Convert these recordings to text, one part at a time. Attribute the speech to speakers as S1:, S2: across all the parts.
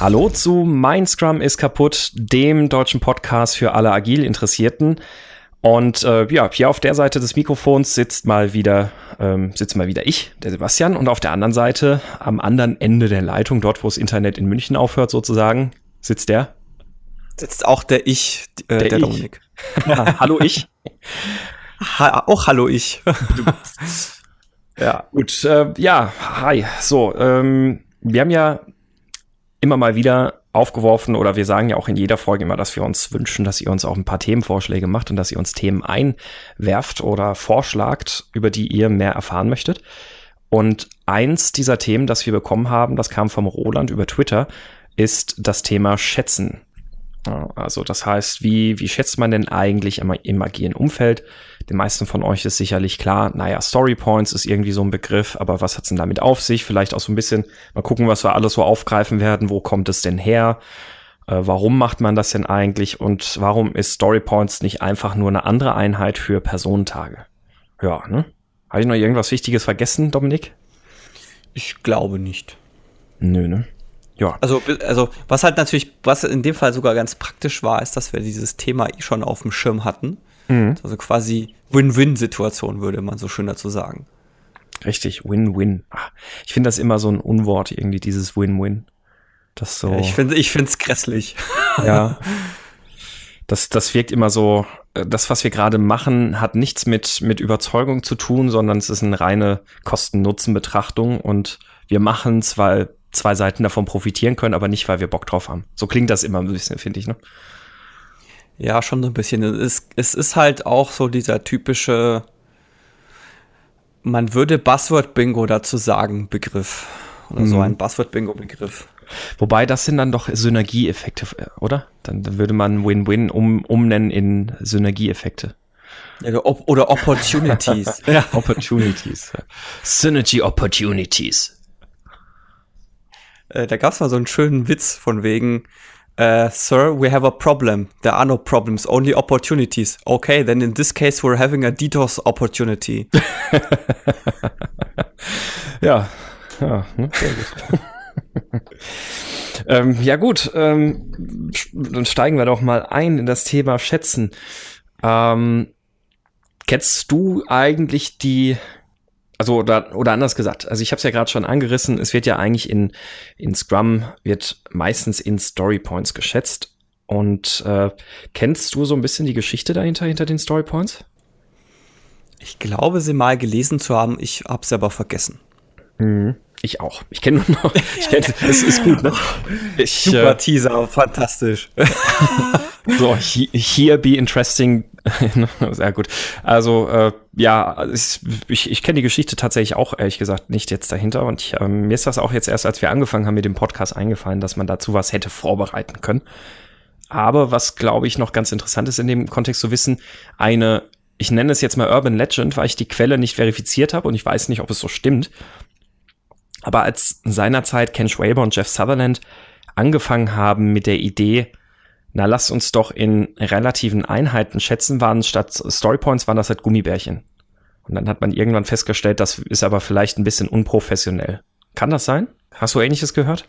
S1: Hallo zu Mein Scrum ist kaputt, dem deutschen Podcast für alle agil Interessierten. Und äh, ja, hier auf der Seite des Mikrofons sitzt mal wieder ähm, sitzt mal wieder ich, der Sebastian, und auf der anderen Seite, am anderen Ende der Leitung, dort wo das Internet in München aufhört sozusagen, sitzt der.
S2: Sitzt auch der Ich,
S1: äh, der, der ich. Dominik.
S2: hallo ich. Ha auch hallo ich.
S1: ja, gut. Äh, ja, hi. So, ähm, wir haben ja immer mal wieder aufgeworfen oder wir sagen ja auch in jeder Folge immer, dass wir uns wünschen, dass ihr uns auch ein paar Themenvorschläge macht und dass ihr uns Themen einwerft oder vorschlagt, über die ihr mehr erfahren möchtet. Und eins dieser Themen, das wir bekommen haben, das kam vom Roland über Twitter, ist das Thema Schätzen. Also das heißt, wie, wie schätzt man denn eigentlich im, im agilen Umfeld? Den meisten von euch ist sicherlich klar, naja, Story Points ist irgendwie so ein Begriff, aber was hat's denn damit auf sich? Vielleicht auch so ein bisschen mal gucken, was wir alles so aufgreifen werden. Wo kommt es denn her? Äh, warum macht man das denn eigentlich? Und warum ist Story Points nicht einfach nur eine andere Einheit für Personentage? Ja, ne? Habe ich noch irgendwas Wichtiges vergessen, Dominik?
S2: Ich glaube nicht.
S1: Nö, ne?
S2: Ja. Also, also, was halt natürlich, was in dem Fall sogar ganz praktisch war, ist, dass wir dieses Thema eh schon auf dem Schirm hatten. Mhm. Also quasi Win-Win-Situation, würde man so schön dazu sagen.
S1: Richtig, Win-Win. Ich finde das immer so ein Unwort, irgendwie, dieses Win-Win.
S2: Das so. Ja, ich finde, ich finde es grässlich.
S1: Ja. Das, das wirkt immer so, äh, das, was wir gerade machen, hat nichts mit, mit Überzeugung zu tun, sondern es ist eine reine Kosten-Nutzen-Betrachtung und wir machen es, weil zwei Seiten davon profitieren können, aber nicht, weil wir Bock drauf haben. So klingt das immer ein bisschen, finde ich, ne?
S2: Ja, schon so ein bisschen. Es ist, es ist halt auch so dieser typische, man würde Buzzword-Bingo dazu sagen, Begriff. Oder mhm. so ein Buzzword-Bingo-Begriff.
S1: Wobei das sind dann doch Synergieeffekte, oder? Dann, dann würde man Win-Win um, umnennen in Synergieeffekte.
S2: Ja, oder Opportunities.
S1: ja, Opportunities.
S2: Synergy Opportunities. Äh, da gab es mal so einen schönen Witz von wegen, uh, Sir, we have a problem. There are no problems, only opportunities. Okay, then in this case we're having a DDoS opportunity.
S1: ja, ja, ne, sehr gut. ähm, ja gut, ähm, dann steigen wir doch mal ein in das Thema Schätzen. Ähm, kennst du eigentlich die also oder, oder anders gesagt, also ich habe es ja gerade schon angerissen, es wird ja eigentlich in, in Scrum, wird meistens in Story Points geschätzt. Und äh, kennst du so ein bisschen die Geschichte dahinter, hinter den Story Points?
S2: Ich glaube, sie mal gelesen zu haben, ich habe es aber vergessen.
S1: Mhm. Ich auch. Ich kenne nur noch. Ich kenn, es ist gut, ne?
S2: Ich, Super äh, Teaser, fantastisch.
S1: so, here be interesting. Sehr gut. Also, äh, ja, ich, ich, ich kenne die Geschichte tatsächlich auch, ehrlich gesagt, nicht jetzt dahinter. Und ich, ähm, mir ist das auch jetzt erst, als wir angefangen haben mit dem Podcast eingefallen, dass man dazu was hätte vorbereiten können. Aber was, glaube ich, noch ganz interessant ist in dem Kontext zu wissen, eine, ich nenne es jetzt mal Urban Legend, weil ich die Quelle nicht verifiziert habe und ich weiß nicht, ob es so stimmt. Aber als seinerzeit Ken Schwaber und Jeff Sutherland angefangen haben mit der Idee, na, lass uns doch in relativen Einheiten schätzen, waren statt Storypoints waren das halt Gummibärchen. Und dann hat man irgendwann festgestellt, das ist aber vielleicht ein bisschen unprofessionell. Kann das sein? Hast du ähnliches gehört?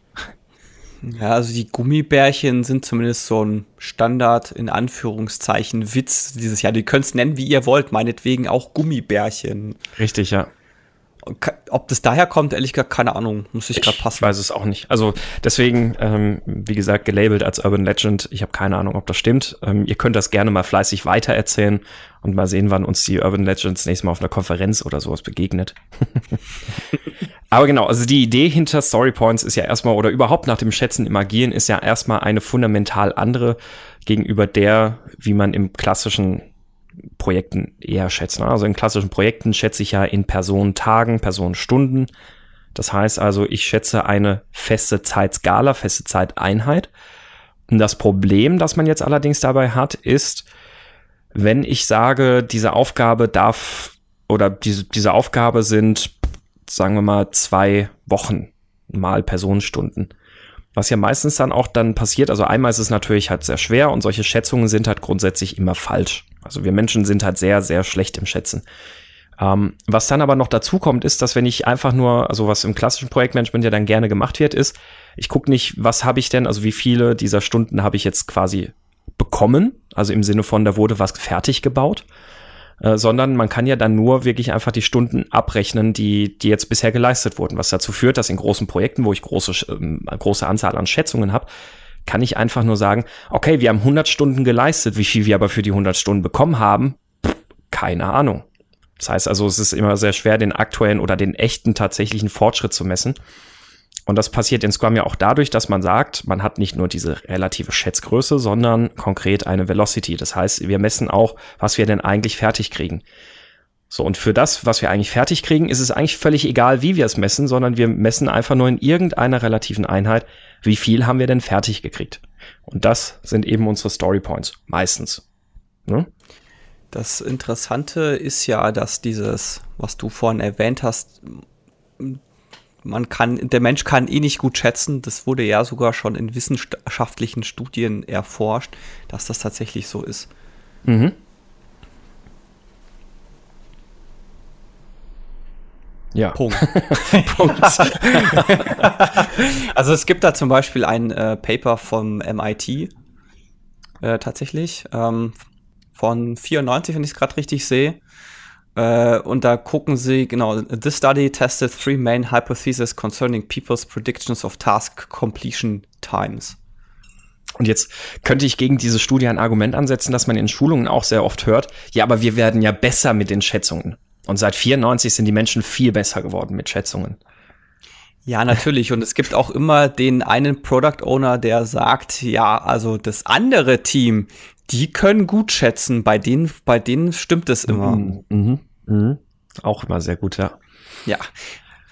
S2: Ja, also die Gummibärchen sind zumindest so ein Standard, in Anführungszeichen, Witz dieses Jahr. Die könnt es nennen, wie ihr wollt, meinetwegen auch Gummibärchen.
S1: Richtig, ja.
S2: Ob das daher kommt, ehrlich gesagt, keine Ahnung. Muss ich gerade passen.
S1: Ich weiß es auch nicht. Also deswegen, ähm, wie gesagt, gelabelt als Urban Legend. Ich habe keine Ahnung, ob das stimmt. Ähm, ihr könnt das gerne mal fleißig weitererzählen und mal sehen, wann uns die Urban Legends nächstes Mal auf einer Konferenz oder sowas begegnet. Aber genau, also die Idee hinter Story Points ist ja erstmal, oder überhaupt nach dem Schätzen im Agieren ist ja erstmal eine fundamental andere gegenüber der, wie man im klassischen Projekten eher schätzen. Also in klassischen Projekten schätze ich ja in Personentagen, Personenstunden. Das heißt also, ich schätze eine feste Zeitskala, feste Zeiteinheit. Und das Problem, das man jetzt allerdings dabei hat, ist, wenn ich sage, diese Aufgabe darf oder diese, diese Aufgabe sind, sagen wir mal, zwei Wochen mal Personenstunden. Was ja meistens dann auch dann passiert, also einmal ist es natürlich halt sehr schwer und solche Schätzungen sind halt grundsätzlich immer falsch. Also wir Menschen sind halt sehr, sehr schlecht im Schätzen. Ähm, was dann aber noch dazu kommt, ist, dass wenn ich einfach nur, also was im klassischen Projektmanagement ja dann gerne gemacht wird, ist, ich gucke nicht, was habe ich denn, also wie viele dieser Stunden habe ich jetzt quasi bekommen, also im Sinne von, da wurde was fertig gebaut, äh, sondern man kann ja dann nur wirklich einfach die Stunden abrechnen, die, die jetzt bisher geleistet wurden, was dazu führt, dass in großen Projekten, wo ich große, ähm, große Anzahl an Schätzungen habe, kann ich einfach nur sagen, okay, wir haben 100 Stunden geleistet, wie viel wir aber für die 100 Stunden bekommen haben, keine Ahnung. Das heißt also, es ist immer sehr schwer, den aktuellen oder den echten tatsächlichen Fortschritt zu messen. Und das passiert in Scrum ja auch dadurch, dass man sagt, man hat nicht nur diese relative Schätzgröße, sondern konkret eine Velocity. Das heißt, wir messen auch, was wir denn eigentlich fertig kriegen. So, und für das, was wir eigentlich fertig kriegen, ist es eigentlich völlig egal, wie wir es messen, sondern wir messen einfach nur in irgendeiner relativen Einheit, wie viel haben wir denn fertig gekriegt. Und das sind eben unsere Story Points, meistens. Ne?
S2: Das Interessante ist ja, dass dieses, was du vorhin erwähnt hast, man kann, der Mensch kann eh nicht gut schätzen. Das wurde ja sogar schon in wissenschaftlichen Studien erforscht, dass das tatsächlich so ist. Mhm.
S1: Ja.
S2: Punkt. Punkt. also es gibt da zum Beispiel ein äh, Paper vom MIT äh, tatsächlich ähm, von 94, wenn ich es gerade richtig sehe. Äh, und da gucken sie, genau, this study tested three main hypotheses concerning people's predictions of task completion times.
S1: Und jetzt könnte ich gegen diese Studie ein Argument ansetzen, dass man in Schulungen auch sehr oft hört, ja, aber wir werden ja besser mit den Schätzungen. Und seit 94 sind die Menschen viel besser geworden mit Schätzungen.
S2: Ja, natürlich. Und es gibt auch immer den einen Product Owner, der sagt, ja, also das andere Team, die können gut schätzen. Bei denen, bei denen stimmt es immer. Mhm,
S1: mhm, mhm. Auch immer sehr gut, ja.
S2: Ja.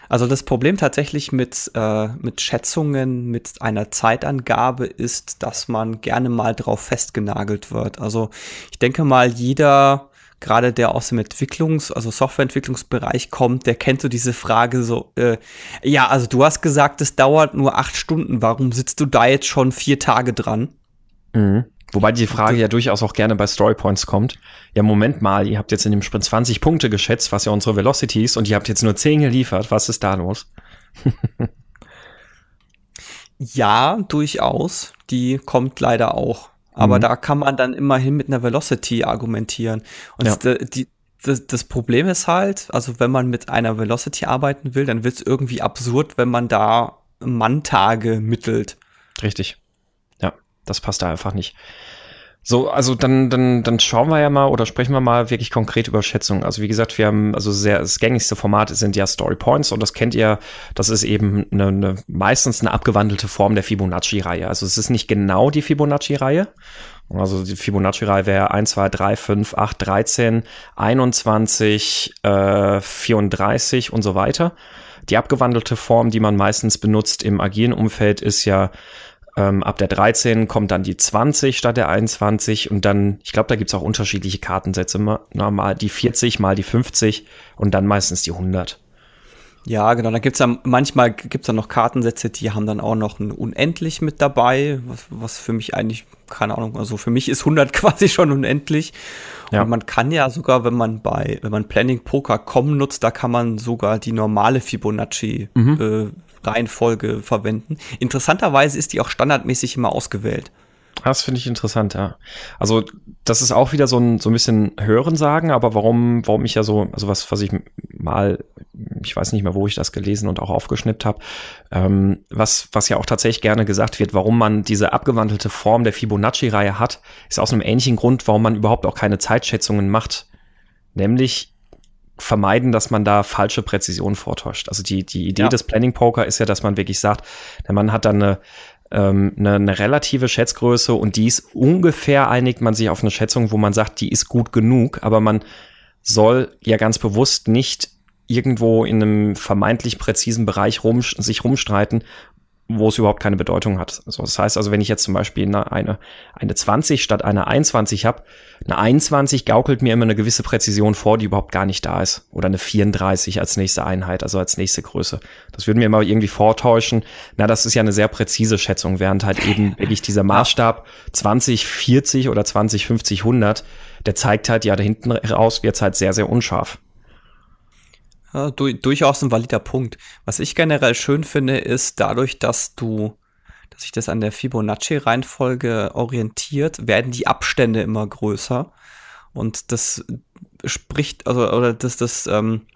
S2: Also das Problem tatsächlich mit, äh, mit Schätzungen, mit einer Zeitangabe ist, dass man gerne mal drauf festgenagelt wird. Also ich denke mal, jeder, gerade der aus dem Entwicklungs-, also Softwareentwicklungsbereich kommt, der kennt so diese Frage so, äh, ja, also du hast gesagt, es dauert nur acht Stunden, warum sitzt du da jetzt schon vier Tage dran?
S1: Mhm. Wobei die Frage ja durchaus auch gerne bei Storypoints kommt. Ja, Moment mal, ihr habt jetzt in dem Sprint 20 Punkte geschätzt, was ja unsere Velocity ist, und ihr habt jetzt nur 10 geliefert. Was ist da los?
S2: ja, durchaus. Die kommt leider auch. Aber mhm. da kann man dann immerhin mit einer Velocity argumentieren. Und ja. die, das, das, Problem ist halt, also wenn man mit einer Velocity arbeiten will, dann wird es irgendwie absurd, wenn man da Manntage mittelt.
S1: Richtig das passt da einfach nicht. So, also dann, dann, dann schauen wir ja mal oder sprechen wir mal wirklich konkret über Schätzungen. Also wie gesagt, wir haben, also sehr, das gängigste Format sind ja Story Points und das kennt ihr, das ist eben eine, eine meistens eine abgewandelte Form der Fibonacci-Reihe. Also es ist nicht genau die Fibonacci-Reihe. Also die Fibonacci-Reihe wäre 1, 2, 3, 5, 8, 13, 21, äh, 34 und so weiter. Die abgewandelte Form, die man meistens benutzt im agilen Umfeld, ist ja ähm, ab der 13 kommt dann die 20 statt der 21 und dann, ich glaube, da gibt's auch unterschiedliche Kartensätze. Mal, mal die 40, mal die 50 und dann meistens die 100.
S2: Ja, genau. Da gibt's dann manchmal gibt's dann noch Kartensätze, die haben dann auch noch ein Unendlich mit dabei, was, was für mich eigentlich, keine Ahnung, also für mich ist 100 quasi schon unendlich. Ja. Und man kann ja sogar, wenn man bei, wenn man Planning Poker kommen nutzt, da kann man sogar die normale Fibonacci mhm. äh, Reihenfolge verwenden. Interessanterweise ist die auch standardmäßig immer ausgewählt.
S1: Das finde ich interessant, ja. Also, das ist auch wieder so ein, so ein bisschen Hörensagen, aber warum, warum ich ja so, also was, was ich mal, ich weiß nicht mehr, wo ich das gelesen und auch aufgeschnippt habe, ähm, was, was ja auch tatsächlich gerne gesagt wird, warum man diese abgewandelte Form der Fibonacci-Reihe hat, ist aus einem ähnlichen Grund, warum man überhaupt auch keine Zeitschätzungen macht. Nämlich, vermeiden, dass man da falsche Präzision vortäuscht. Also die, die Idee ja. des Planning Poker ist ja, dass man wirklich sagt, der Mann hat dann eine, ähm, eine, eine relative Schätzgröße und die ist ungefähr einigt man sich auf eine Schätzung, wo man sagt, die ist gut genug, aber man soll ja ganz bewusst nicht irgendwo in einem vermeintlich präzisen Bereich rum, sich rumstreiten, wo es überhaupt keine Bedeutung hat. Also das heißt also, wenn ich jetzt zum Beispiel eine, eine, eine 20 statt einer 21 habe, eine 21 gaukelt mir immer eine gewisse Präzision vor, die überhaupt gar nicht da ist. Oder eine 34 als nächste Einheit, also als nächste Größe. Das würde mir immer irgendwie vortäuschen. Na, das ist ja eine sehr präzise Schätzung, während halt eben wirklich dieser Maßstab 20, 40 oder 20, 50, 100, der zeigt halt, ja, da hinten raus wird es halt sehr, sehr unscharf.
S2: Ja, du, durchaus ein valider Punkt. Was ich generell schön finde, ist dadurch, dass du, dass sich das an der Fibonacci-Reihenfolge orientiert, werden die Abstände immer größer. Und das spricht, also, oder das, das, ähm,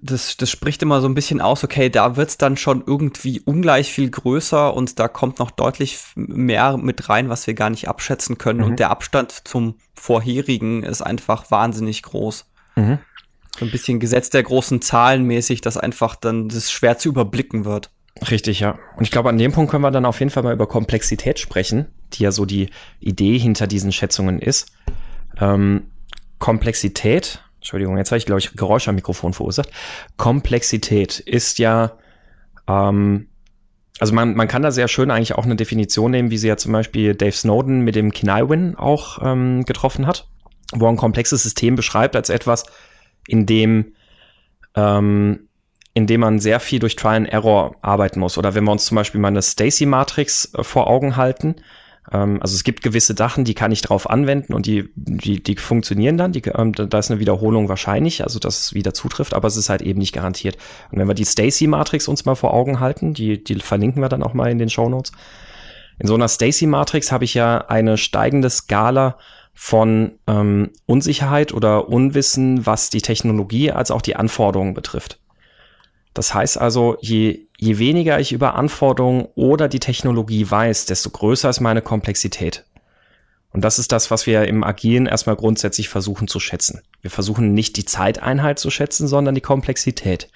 S2: das, das spricht immer so ein bisschen aus, okay, da wird's dann schon irgendwie ungleich viel größer und da kommt noch deutlich mehr mit rein, was wir gar nicht abschätzen können. Mhm. Und der Abstand zum vorherigen ist einfach wahnsinnig groß. Mhm so ein bisschen Gesetz der großen Zahlen mäßig, dass einfach dann das schwer zu überblicken wird.
S1: Richtig, ja. Und ich glaube, an dem Punkt können wir dann auf jeden Fall mal über Komplexität sprechen, die ja so die Idee hinter diesen Schätzungen ist. Ähm, Komplexität, Entschuldigung, jetzt habe ich, glaube ich, Geräusch am Mikrofon verursacht. Komplexität ist ja, ähm, also man, man kann da sehr schön eigentlich auch eine Definition nehmen, wie sie ja zum Beispiel Dave Snowden mit dem Kinaiwin auch ähm, getroffen hat, wo er ein komplexes System beschreibt als etwas, in dem, ähm, in dem man sehr viel durch Trial and Error arbeiten muss. Oder wenn wir uns zum Beispiel mal eine Stacy-Matrix äh, vor Augen halten, ähm, also es gibt gewisse Sachen, die kann ich drauf anwenden und die, die, die funktionieren dann. Die, ähm, da ist eine Wiederholung wahrscheinlich, also dass es wieder zutrifft, aber es ist halt eben nicht garantiert. Und wenn wir die Stacy-Matrix uns mal vor Augen halten, die, die verlinken wir dann auch mal in den Show Notes. In so einer Stacy-Matrix habe ich ja eine steigende Skala von ähm, Unsicherheit oder Unwissen, was die Technologie als auch die Anforderungen betrifft. Das heißt also, je, je weniger ich über Anforderungen oder die Technologie weiß, desto größer ist meine Komplexität. Und das ist das, was wir im Agilen erstmal grundsätzlich versuchen zu schätzen. Wir versuchen nicht die Zeiteinheit zu schätzen, sondern die Komplexität.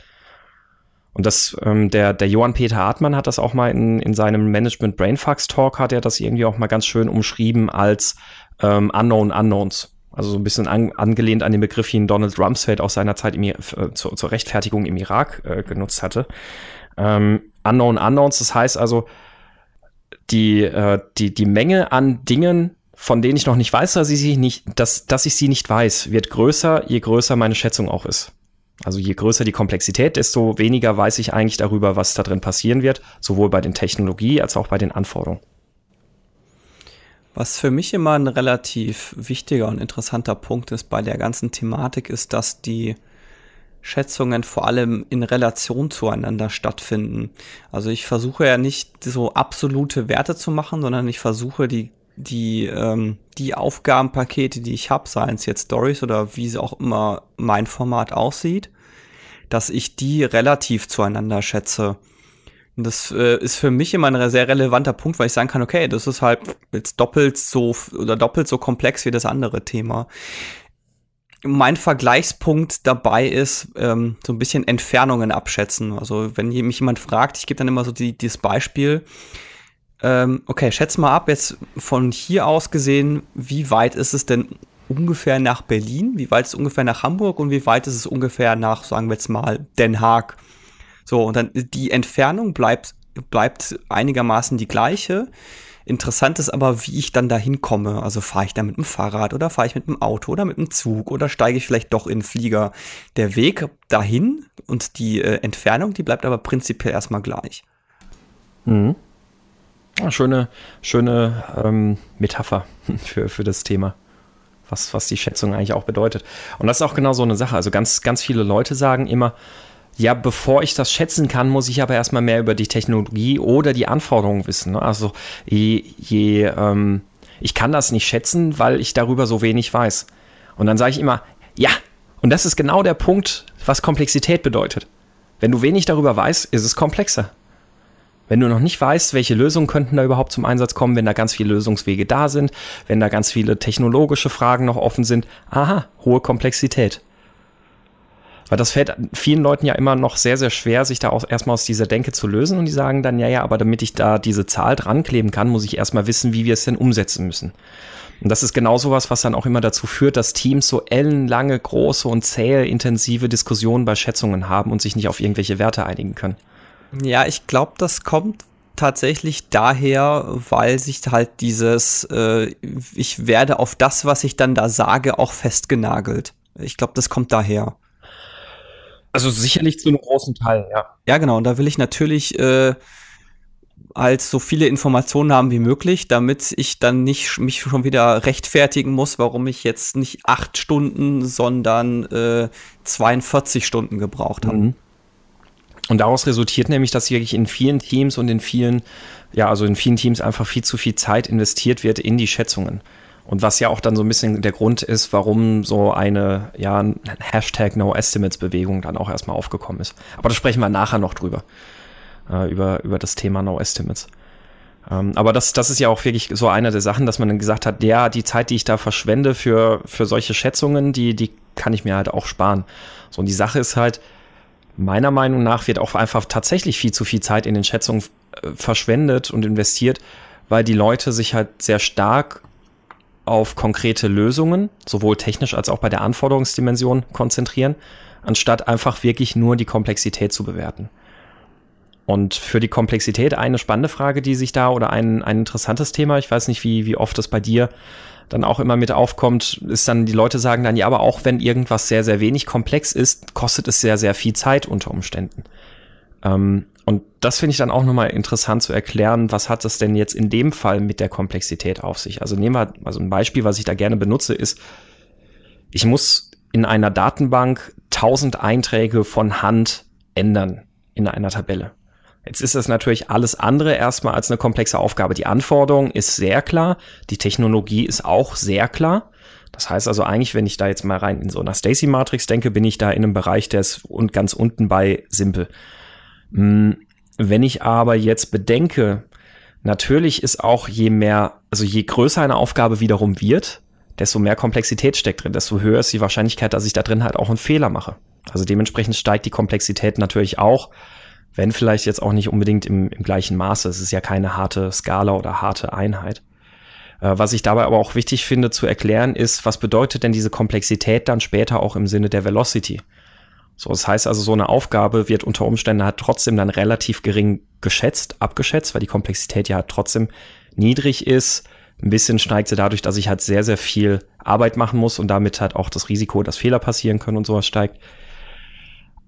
S1: Und das, ähm, der, der Johann Peter Hartmann hat das auch mal in, in seinem Management Brainfucks Talk, hat er das irgendwie auch mal ganz schön umschrieben als ähm, Unknown Unknowns. Also so ein bisschen an, angelehnt an den Begriff, den Donald Rumsfeld aus seiner Zeit im, äh, zur, zur Rechtfertigung im Irak äh, genutzt hatte. Ähm, Unknown Unknowns, das heißt also, die, äh, die, die Menge an Dingen, von denen ich noch nicht weiß, dass ich sie nicht, dass, dass ich sie nicht weiß, wird größer, je größer meine Schätzung auch ist. Also je größer die Komplexität, desto weniger weiß ich eigentlich darüber, was da drin passieren wird, sowohl bei den Technologie als auch bei den Anforderungen.
S2: Was für mich immer ein relativ wichtiger und interessanter Punkt ist bei der ganzen Thematik, ist, dass die Schätzungen vor allem in Relation zueinander stattfinden. Also ich versuche ja nicht so absolute Werte zu machen, sondern ich versuche die die ähm, die Aufgabenpakete, die ich habe, seien es jetzt Stories oder wie sie auch immer mein Format aussieht, dass ich die relativ zueinander schätze. Und das äh, ist für mich immer ein sehr relevanter Punkt, weil ich sagen kann, okay, das ist halt jetzt doppelt so oder doppelt so komplex wie das andere Thema. Mein Vergleichspunkt dabei ist ähm, so ein bisschen Entfernungen abschätzen. Also wenn mich jemand fragt, ich gebe dann immer so die, dieses Beispiel. Ähm, okay, schätz mal ab, jetzt von hier aus gesehen, wie weit ist es denn ungefähr nach Berlin? Wie weit ist es ungefähr nach Hamburg? Und wie weit ist es ungefähr nach, sagen wir jetzt mal, Den Haag? So, und dann die Entfernung bleibt, bleibt einigermaßen die gleiche. Interessant ist aber, wie ich dann dahin komme. Also fahre ich da mit dem Fahrrad oder fahre ich mit dem Auto oder mit dem Zug oder steige ich vielleicht doch in den Flieger. Der Weg dahin und die äh, Entfernung, die bleibt aber prinzipiell erstmal gleich.
S1: Mhm. Ja, schöne, schöne ähm, Metapher für, für das Thema. Was, was die Schätzung eigentlich auch bedeutet. Und das ist auch genau so eine Sache. Also ganz, ganz viele Leute sagen immer, ja, bevor ich das schätzen kann, muss ich aber erstmal mehr über die Technologie oder die Anforderungen wissen. Ne? Also je, je ähm, ich kann das nicht schätzen, weil ich darüber so wenig weiß. Und dann sage ich immer, ja, und das ist genau der Punkt, was Komplexität bedeutet. Wenn du wenig darüber weißt, ist es komplexer. Wenn du noch nicht weißt, welche Lösungen könnten da überhaupt zum Einsatz kommen, wenn da ganz viele Lösungswege da sind, wenn da ganz viele technologische Fragen noch offen sind, aha, hohe Komplexität. Weil das fällt vielen Leuten ja immer noch sehr, sehr schwer, sich da auch erstmal aus dieser Denke zu lösen. Und die sagen dann, ja, ja, aber damit ich da diese Zahl dran kleben kann, muss ich erstmal wissen, wie wir es denn umsetzen müssen. Und das ist genau sowas, was dann auch immer dazu führt, dass Teams so ellenlange, große und zähe, intensive Diskussionen bei Schätzungen haben und sich nicht auf irgendwelche Werte einigen können.
S2: Ja, ich glaube, das kommt tatsächlich daher, weil sich halt dieses, äh, ich werde auf das, was ich dann da sage, auch festgenagelt. Ich glaube, das kommt daher.
S1: Also sicherlich zu einem großen Teil, ja.
S2: Ja, genau. Und da will ich natürlich äh, halt so viele Informationen haben wie möglich, damit ich dann nicht mich schon wieder rechtfertigen muss, warum ich jetzt nicht acht Stunden, sondern äh, 42 Stunden gebraucht habe. Mhm.
S1: Und daraus resultiert nämlich, dass wirklich in vielen Teams und in vielen, ja, also in vielen Teams einfach viel zu viel Zeit investiert wird in die Schätzungen. Und was ja auch dann so ein bisschen der Grund ist, warum so eine, ja, Hashtag No Estimates Bewegung dann auch erstmal aufgekommen ist. Aber da sprechen wir nachher noch drüber. Äh, über, über das Thema No Estimates. Ähm, aber das, das ist ja auch wirklich so eine der Sachen, dass man dann gesagt hat, ja, die Zeit, die ich da verschwende für, für solche Schätzungen, die, die kann ich mir halt auch sparen. So, und die Sache ist halt, meiner Meinung nach wird auch einfach tatsächlich viel zu viel Zeit in den Schätzungen äh, verschwendet und investiert, weil die Leute sich halt sehr stark auf konkrete Lösungen, sowohl technisch als auch bei der Anforderungsdimension konzentrieren, anstatt einfach wirklich nur die Komplexität zu bewerten. Und für die Komplexität eine spannende Frage, die sich da oder ein, ein interessantes Thema, ich weiß nicht, wie, wie oft das bei dir dann auch immer mit aufkommt, ist dann, die Leute sagen dann, ja, aber auch wenn irgendwas sehr, sehr wenig komplex ist, kostet es sehr, sehr viel Zeit unter Umständen. Ähm, und das finde ich dann auch nochmal interessant zu erklären, was hat das denn jetzt in dem Fall mit der Komplexität auf sich? Also nehmen wir, also ein Beispiel, was ich da gerne benutze, ist, ich muss in einer Datenbank tausend Einträge von Hand ändern in einer Tabelle. Jetzt ist das natürlich alles andere erstmal als eine komplexe Aufgabe. Die Anforderung ist sehr klar, die Technologie ist auch sehr klar. Das heißt also eigentlich, wenn ich da jetzt mal rein in so einer Stacy-Matrix denke, bin ich da in einem Bereich, der ist und ganz unten bei simpel. Hm, wenn ich aber jetzt bedenke, natürlich ist auch je mehr, also je größer eine Aufgabe wiederum wird, desto mehr Komplexität steckt drin, desto höher ist die Wahrscheinlichkeit, dass ich da drin halt auch einen Fehler mache. Also dementsprechend steigt die Komplexität natürlich auch, wenn vielleicht jetzt auch nicht unbedingt im, im gleichen Maße. Es ist ja keine harte Skala oder harte Einheit. Äh, was ich dabei aber auch wichtig finde zu erklären, ist, was bedeutet denn diese Komplexität dann später auch im Sinne der Velocity? So, das heißt also, so eine Aufgabe wird unter Umständen halt trotzdem dann relativ gering geschätzt, abgeschätzt, weil die Komplexität ja trotzdem niedrig ist. Ein bisschen steigt sie dadurch, dass ich halt sehr, sehr viel Arbeit machen muss und damit halt auch das Risiko, dass Fehler passieren können und sowas steigt.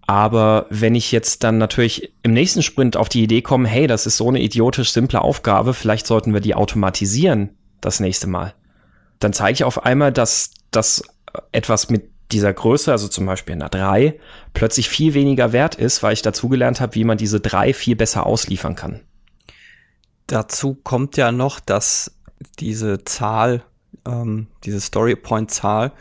S1: Aber wenn ich jetzt dann natürlich im nächsten Sprint auf die Idee komme, hey, das ist so eine idiotisch simple Aufgabe, vielleicht sollten wir die automatisieren das nächste Mal, dann zeige ich auf einmal, dass das etwas mit dieser Größe, also zum Beispiel einer 3, plötzlich viel weniger wert ist, weil ich dazugelernt habe, wie man diese 3 viel besser ausliefern kann.
S2: Dazu kommt ja noch, dass diese Zahl, ähm, diese Story Point Zahl,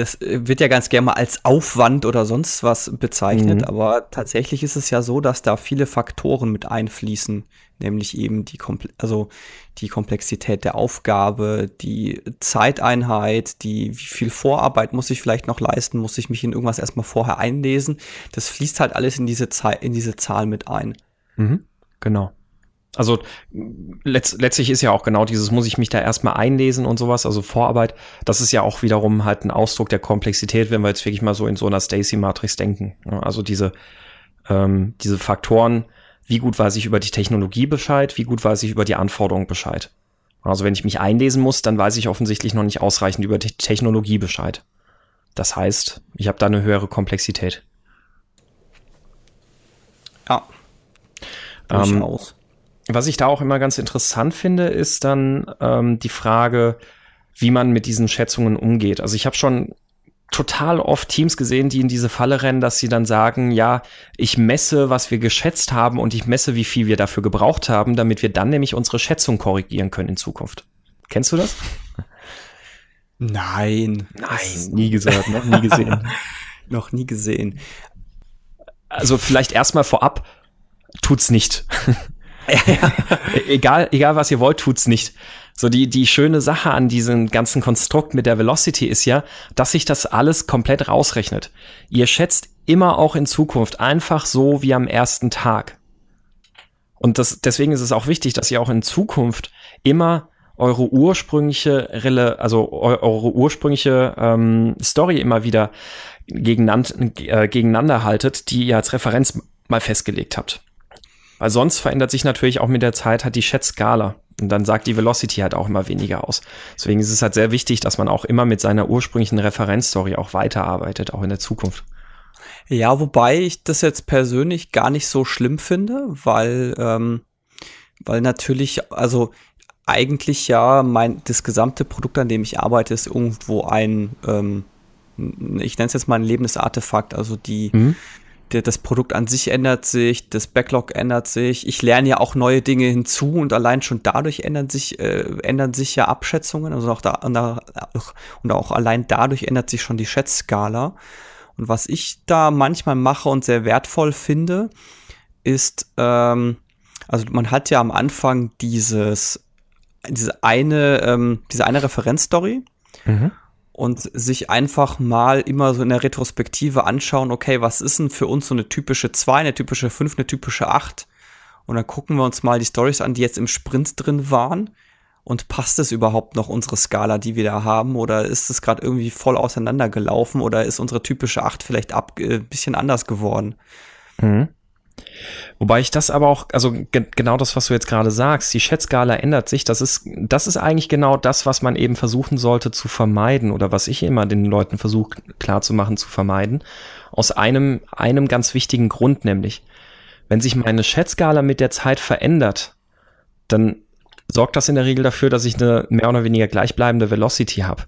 S2: das wird ja ganz gerne mal als Aufwand oder sonst was bezeichnet, mhm. aber tatsächlich ist es ja so, dass da viele Faktoren mit einfließen, nämlich eben die, Komple also die Komplexität der Aufgabe, die Zeiteinheit, die, wie viel Vorarbeit muss ich vielleicht noch leisten, muss ich mich in irgendwas erstmal vorher einlesen. Das fließt halt alles in diese, Zeit, in diese Zahl mit ein.
S1: Mhm, genau. Also letzt, letztlich ist ja auch genau dieses, muss ich mich da erstmal einlesen und sowas, also Vorarbeit, das ist ja auch wiederum halt ein Ausdruck der Komplexität, wenn wir jetzt wirklich mal so in so einer Stacy-Matrix denken. Also diese, ähm, diese Faktoren, wie gut weiß ich über die Technologie Bescheid, wie gut weiß ich über die Anforderungen Bescheid. Also wenn ich mich einlesen muss, dann weiß ich offensichtlich noch nicht ausreichend über die Technologie Bescheid. Das heißt, ich habe da eine höhere Komplexität.
S2: Ja.
S1: Ähm, was ich da auch immer ganz interessant finde, ist dann ähm, die Frage, wie man mit diesen Schätzungen umgeht. Also ich habe schon total oft Teams gesehen, die in diese Falle rennen, dass sie dann sagen, ja, ich messe, was wir geschätzt haben und ich messe, wie viel wir dafür gebraucht haben, damit wir dann nämlich unsere Schätzung korrigieren können in Zukunft. Kennst du das?
S2: Nein.
S1: Nein, nie gesagt, noch nie gesehen.
S2: noch nie gesehen.
S1: Also vielleicht erstmal vorab, tut's nicht. egal, egal was ihr wollt, tut's nicht. So die, die schöne Sache an diesem ganzen Konstrukt mit der Velocity ist ja, dass sich das alles komplett rausrechnet. Ihr schätzt immer auch in Zukunft einfach so wie am ersten Tag. Und das, deswegen ist es auch wichtig, dass ihr auch in Zukunft immer eure ursprüngliche Relle, also eure ursprüngliche ähm, Story immer wieder gegeneinander, äh, gegeneinander haltet, die ihr als Referenz mal festgelegt habt. Weil sonst verändert sich natürlich auch mit der Zeit halt die Schätzskala. Und dann sagt die Velocity halt auch immer weniger aus. Deswegen ist es halt sehr wichtig, dass man auch immer mit seiner ursprünglichen Referenzstory auch weiterarbeitet, auch in der Zukunft.
S2: Ja, wobei ich das jetzt persönlich gar nicht so schlimm finde, weil ähm, weil natürlich, also eigentlich ja mein das gesamte Produkt, an dem ich arbeite, ist irgendwo ein, ähm, ich nenne es jetzt mal ein lebendes Artefakt. Also die, mhm. Der, das Produkt an sich ändert sich, das Backlog ändert sich. Ich lerne ja auch neue Dinge hinzu und allein schon dadurch ändern sich, äh, ändern sich ja Abschätzungen. Also auch da, und auch allein dadurch ändert sich schon die Schätzskala. Und was ich da manchmal mache und sehr wertvoll finde, ist, ähm, also man hat ja am Anfang dieses, diese eine, ähm, diese eine Referenzstory mhm. Und sich einfach mal immer so in der Retrospektive anschauen, okay, was ist denn für uns so eine typische 2, eine typische 5, eine typische 8? Und dann gucken wir uns mal die Stories an, die jetzt im Sprint drin waren und passt es überhaupt noch unsere Skala, die wir da haben? Oder ist es gerade irgendwie voll auseinandergelaufen? Oder ist unsere typische 8 vielleicht ab, äh, bisschen anders geworden?
S1: Mhm. Wobei ich das aber auch, also ge genau das, was du jetzt gerade sagst, die Schätzskala ändert sich. Das ist, das ist eigentlich genau das, was man eben versuchen sollte zu vermeiden oder was ich immer den Leuten versuche klarzumachen zu vermeiden. Aus einem, einem ganz wichtigen Grund, nämlich, wenn sich meine Schätzskala mit der Zeit verändert, dann sorgt das in der Regel dafür, dass ich eine mehr oder weniger gleichbleibende Velocity habe.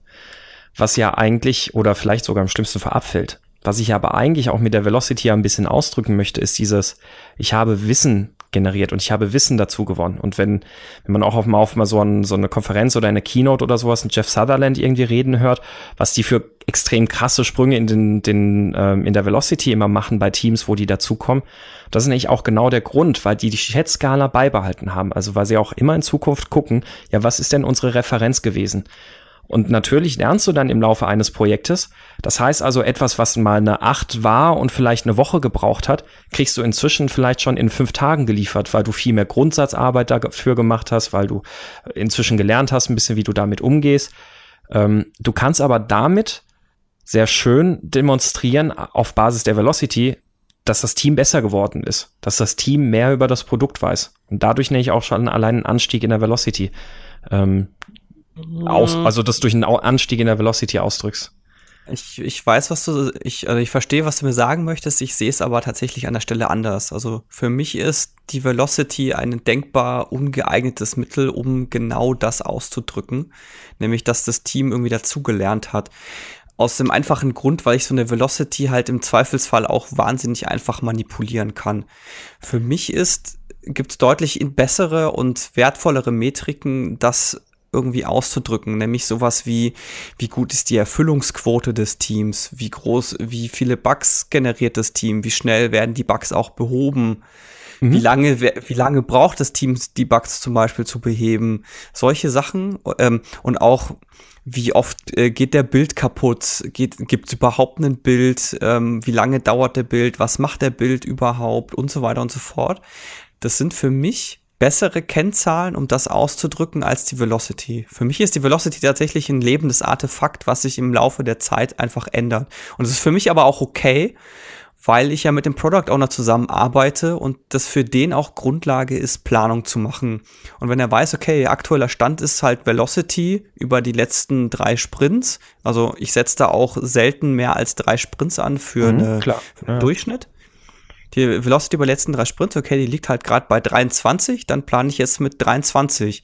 S1: Was ja eigentlich oder vielleicht sogar im schlimmsten Fall abfällt. Was ich aber eigentlich auch mit der Velocity ein bisschen ausdrücken möchte, ist dieses, ich habe Wissen generiert und ich habe Wissen dazu gewonnen. Und wenn, wenn man auch auf auf mal so, ein, so eine Konferenz oder eine Keynote oder sowas mit Jeff Sutherland irgendwie reden hört, was die für extrem krasse Sprünge in den, den, ähm, in der Velocity immer machen bei Teams, wo die dazukommen, das ist nämlich auch genau der Grund, weil die die Schätzskala beibehalten haben. Also weil sie auch immer in Zukunft gucken, ja, was ist denn unsere Referenz gewesen? Und natürlich lernst du dann im Laufe eines Projektes. Das heißt also, etwas, was mal eine acht war und vielleicht eine Woche gebraucht hat, kriegst du inzwischen vielleicht schon in fünf Tagen geliefert, weil du viel mehr Grundsatzarbeit dafür gemacht hast, weil du inzwischen gelernt hast, ein bisschen, wie du damit umgehst. Ähm, du kannst aber damit sehr schön demonstrieren auf Basis der Velocity, dass das Team besser geworden ist, dass das Team mehr über das Produkt weiß. Und dadurch nenne ich auch schon allein einen Anstieg in der Velocity. Ähm, aus, also das durch einen Anstieg in der Velocity ausdrückst.
S2: Ich, ich weiß, was du, ich, also ich verstehe, was du mir sagen möchtest. Ich sehe es aber tatsächlich an der Stelle anders. Also für mich ist die Velocity ein denkbar ungeeignetes Mittel, um genau das auszudrücken. Nämlich, dass das Team irgendwie dazugelernt hat. Aus dem einfachen Grund, weil ich so eine Velocity halt im Zweifelsfall auch wahnsinnig einfach manipulieren kann. Für mich ist, gibt es deutlich bessere und wertvollere Metriken, das irgendwie auszudrücken, nämlich sowas wie, wie gut ist die Erfüllungsquote des Teams, wie groß, wie viele Bugs generiert das Team, wie schnell werden die Bugs auch behoben, mhm. wie lange, wie lange braucht das Team, die Bugs zum Beispiel zu beheben, solche Sachen ähm, und auch wie oft äh, geht der Bild kaputt? Gibt es überhaupt ein Bild? Ähm, wie lange dauert der Bild? Was macht der Bild überhaupt? Und so weiter und so fort. Das sind für mich bessere Kennzahlen, um das auszudrücken, als die Velocity. Für mich ist die Velocity tatsächlich ein lebendes Artefakt, was sich im Laufe der Zeit einfach ändert. Und es ist für mich aber auch okay, weil ich ja mit dem Product Owner zusammenarbeite und das für den auch Grundlage ist, Planung zu machen. Und wenn er weiß, okay, aktueller Stand ist halt Velocity über die letzten drei Sprints, also ich setze da auch selten mehr als drei Sprints an für, mhm, eine, für einen ja. Durchschnitt die Velocity über letzten drei Sprints, okay, die liegt halt gerade bei 23, dann plane ich jetzt mit 23.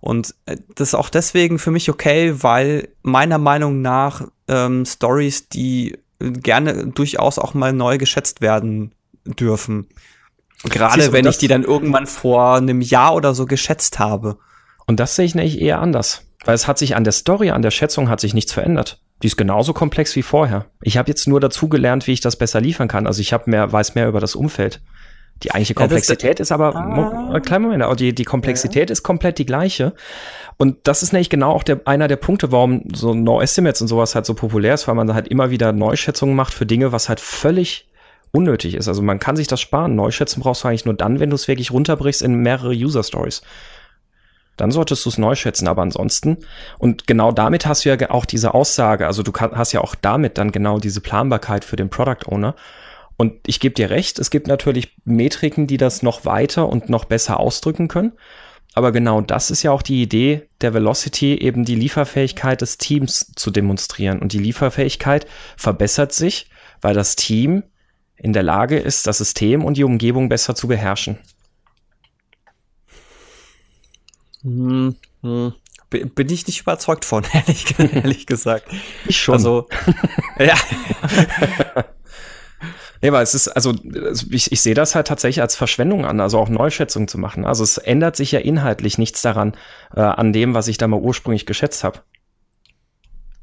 S2: Und äh, das ist auch deswegen für mich okay, weil meiner Meinung nach ähm, Stories, die gerne durchaus auch mal neu geschätzt werden dürfen. Gerade wenn ich die dann irgendwann vor einem Jahr oder so geschätzt habe.
S1: Und das sehe ich nämlich eher anders. Weil es hat sich an der Story, an der Schätzung hat sich nichts verändert. Die ist genauso komplex wie vorher. Ich habe jetzt nur dazu gelernt, wie ich das besser liefern kann. Also ich habe mehr, weiß mehr über das Umfeld. Die eigentliche Komplexität ja, ist aber, ah, äh, kleinen Moment, aber die, die Komplexität ja. ist komplett die gleiche. Und das ist nämlich genau auch der, einer der Punkte, warum so No Estimates und sowas halt so populär ist, weil man halt immer wieder Neuschätzungen macht für Dinge, was halt völlig unnötig ist. Also man kann sich das sparen. Neuschätzen brauchst du eigentlich nur dann, wenn du es wirklich runterbrichst in mehrere User Stories dann solltest du es neu schätzen. Aber ansonsten, und genau damit hast du ja auch diese Aussage, also du hast ja auch damit dann genau diese Planbarkeit für den Product Owner. Und ich gebe dir recht, es gibt natürlich Metriken, die das noch weiter und noch besser ausdrücken können. Aber genau das ist ja auch die Idee der Velocity, eben die Lieferfähigkeit des Teams zu demonstrieren. Und die Lieferfähigkeit verbessert sich, weil das Team in der Lage ist, das System und die Umgebung besser zu beherrschen.
S2: Hm, hm. Bin ich nicht überzeugt von, ehrlich, ehrlich gesagt.
S1: Ich schon.
S2: Also, ja.
S1: Nee, weil es ist, also ich, ich sehe das halt tatsächlich als Verschwendung an, also auch Neuschätzungen zu machen. Also es ändert sich ja inhaltlich nichts daran, äh, an dem, was ich da mal ursprünglich geschätzt habe.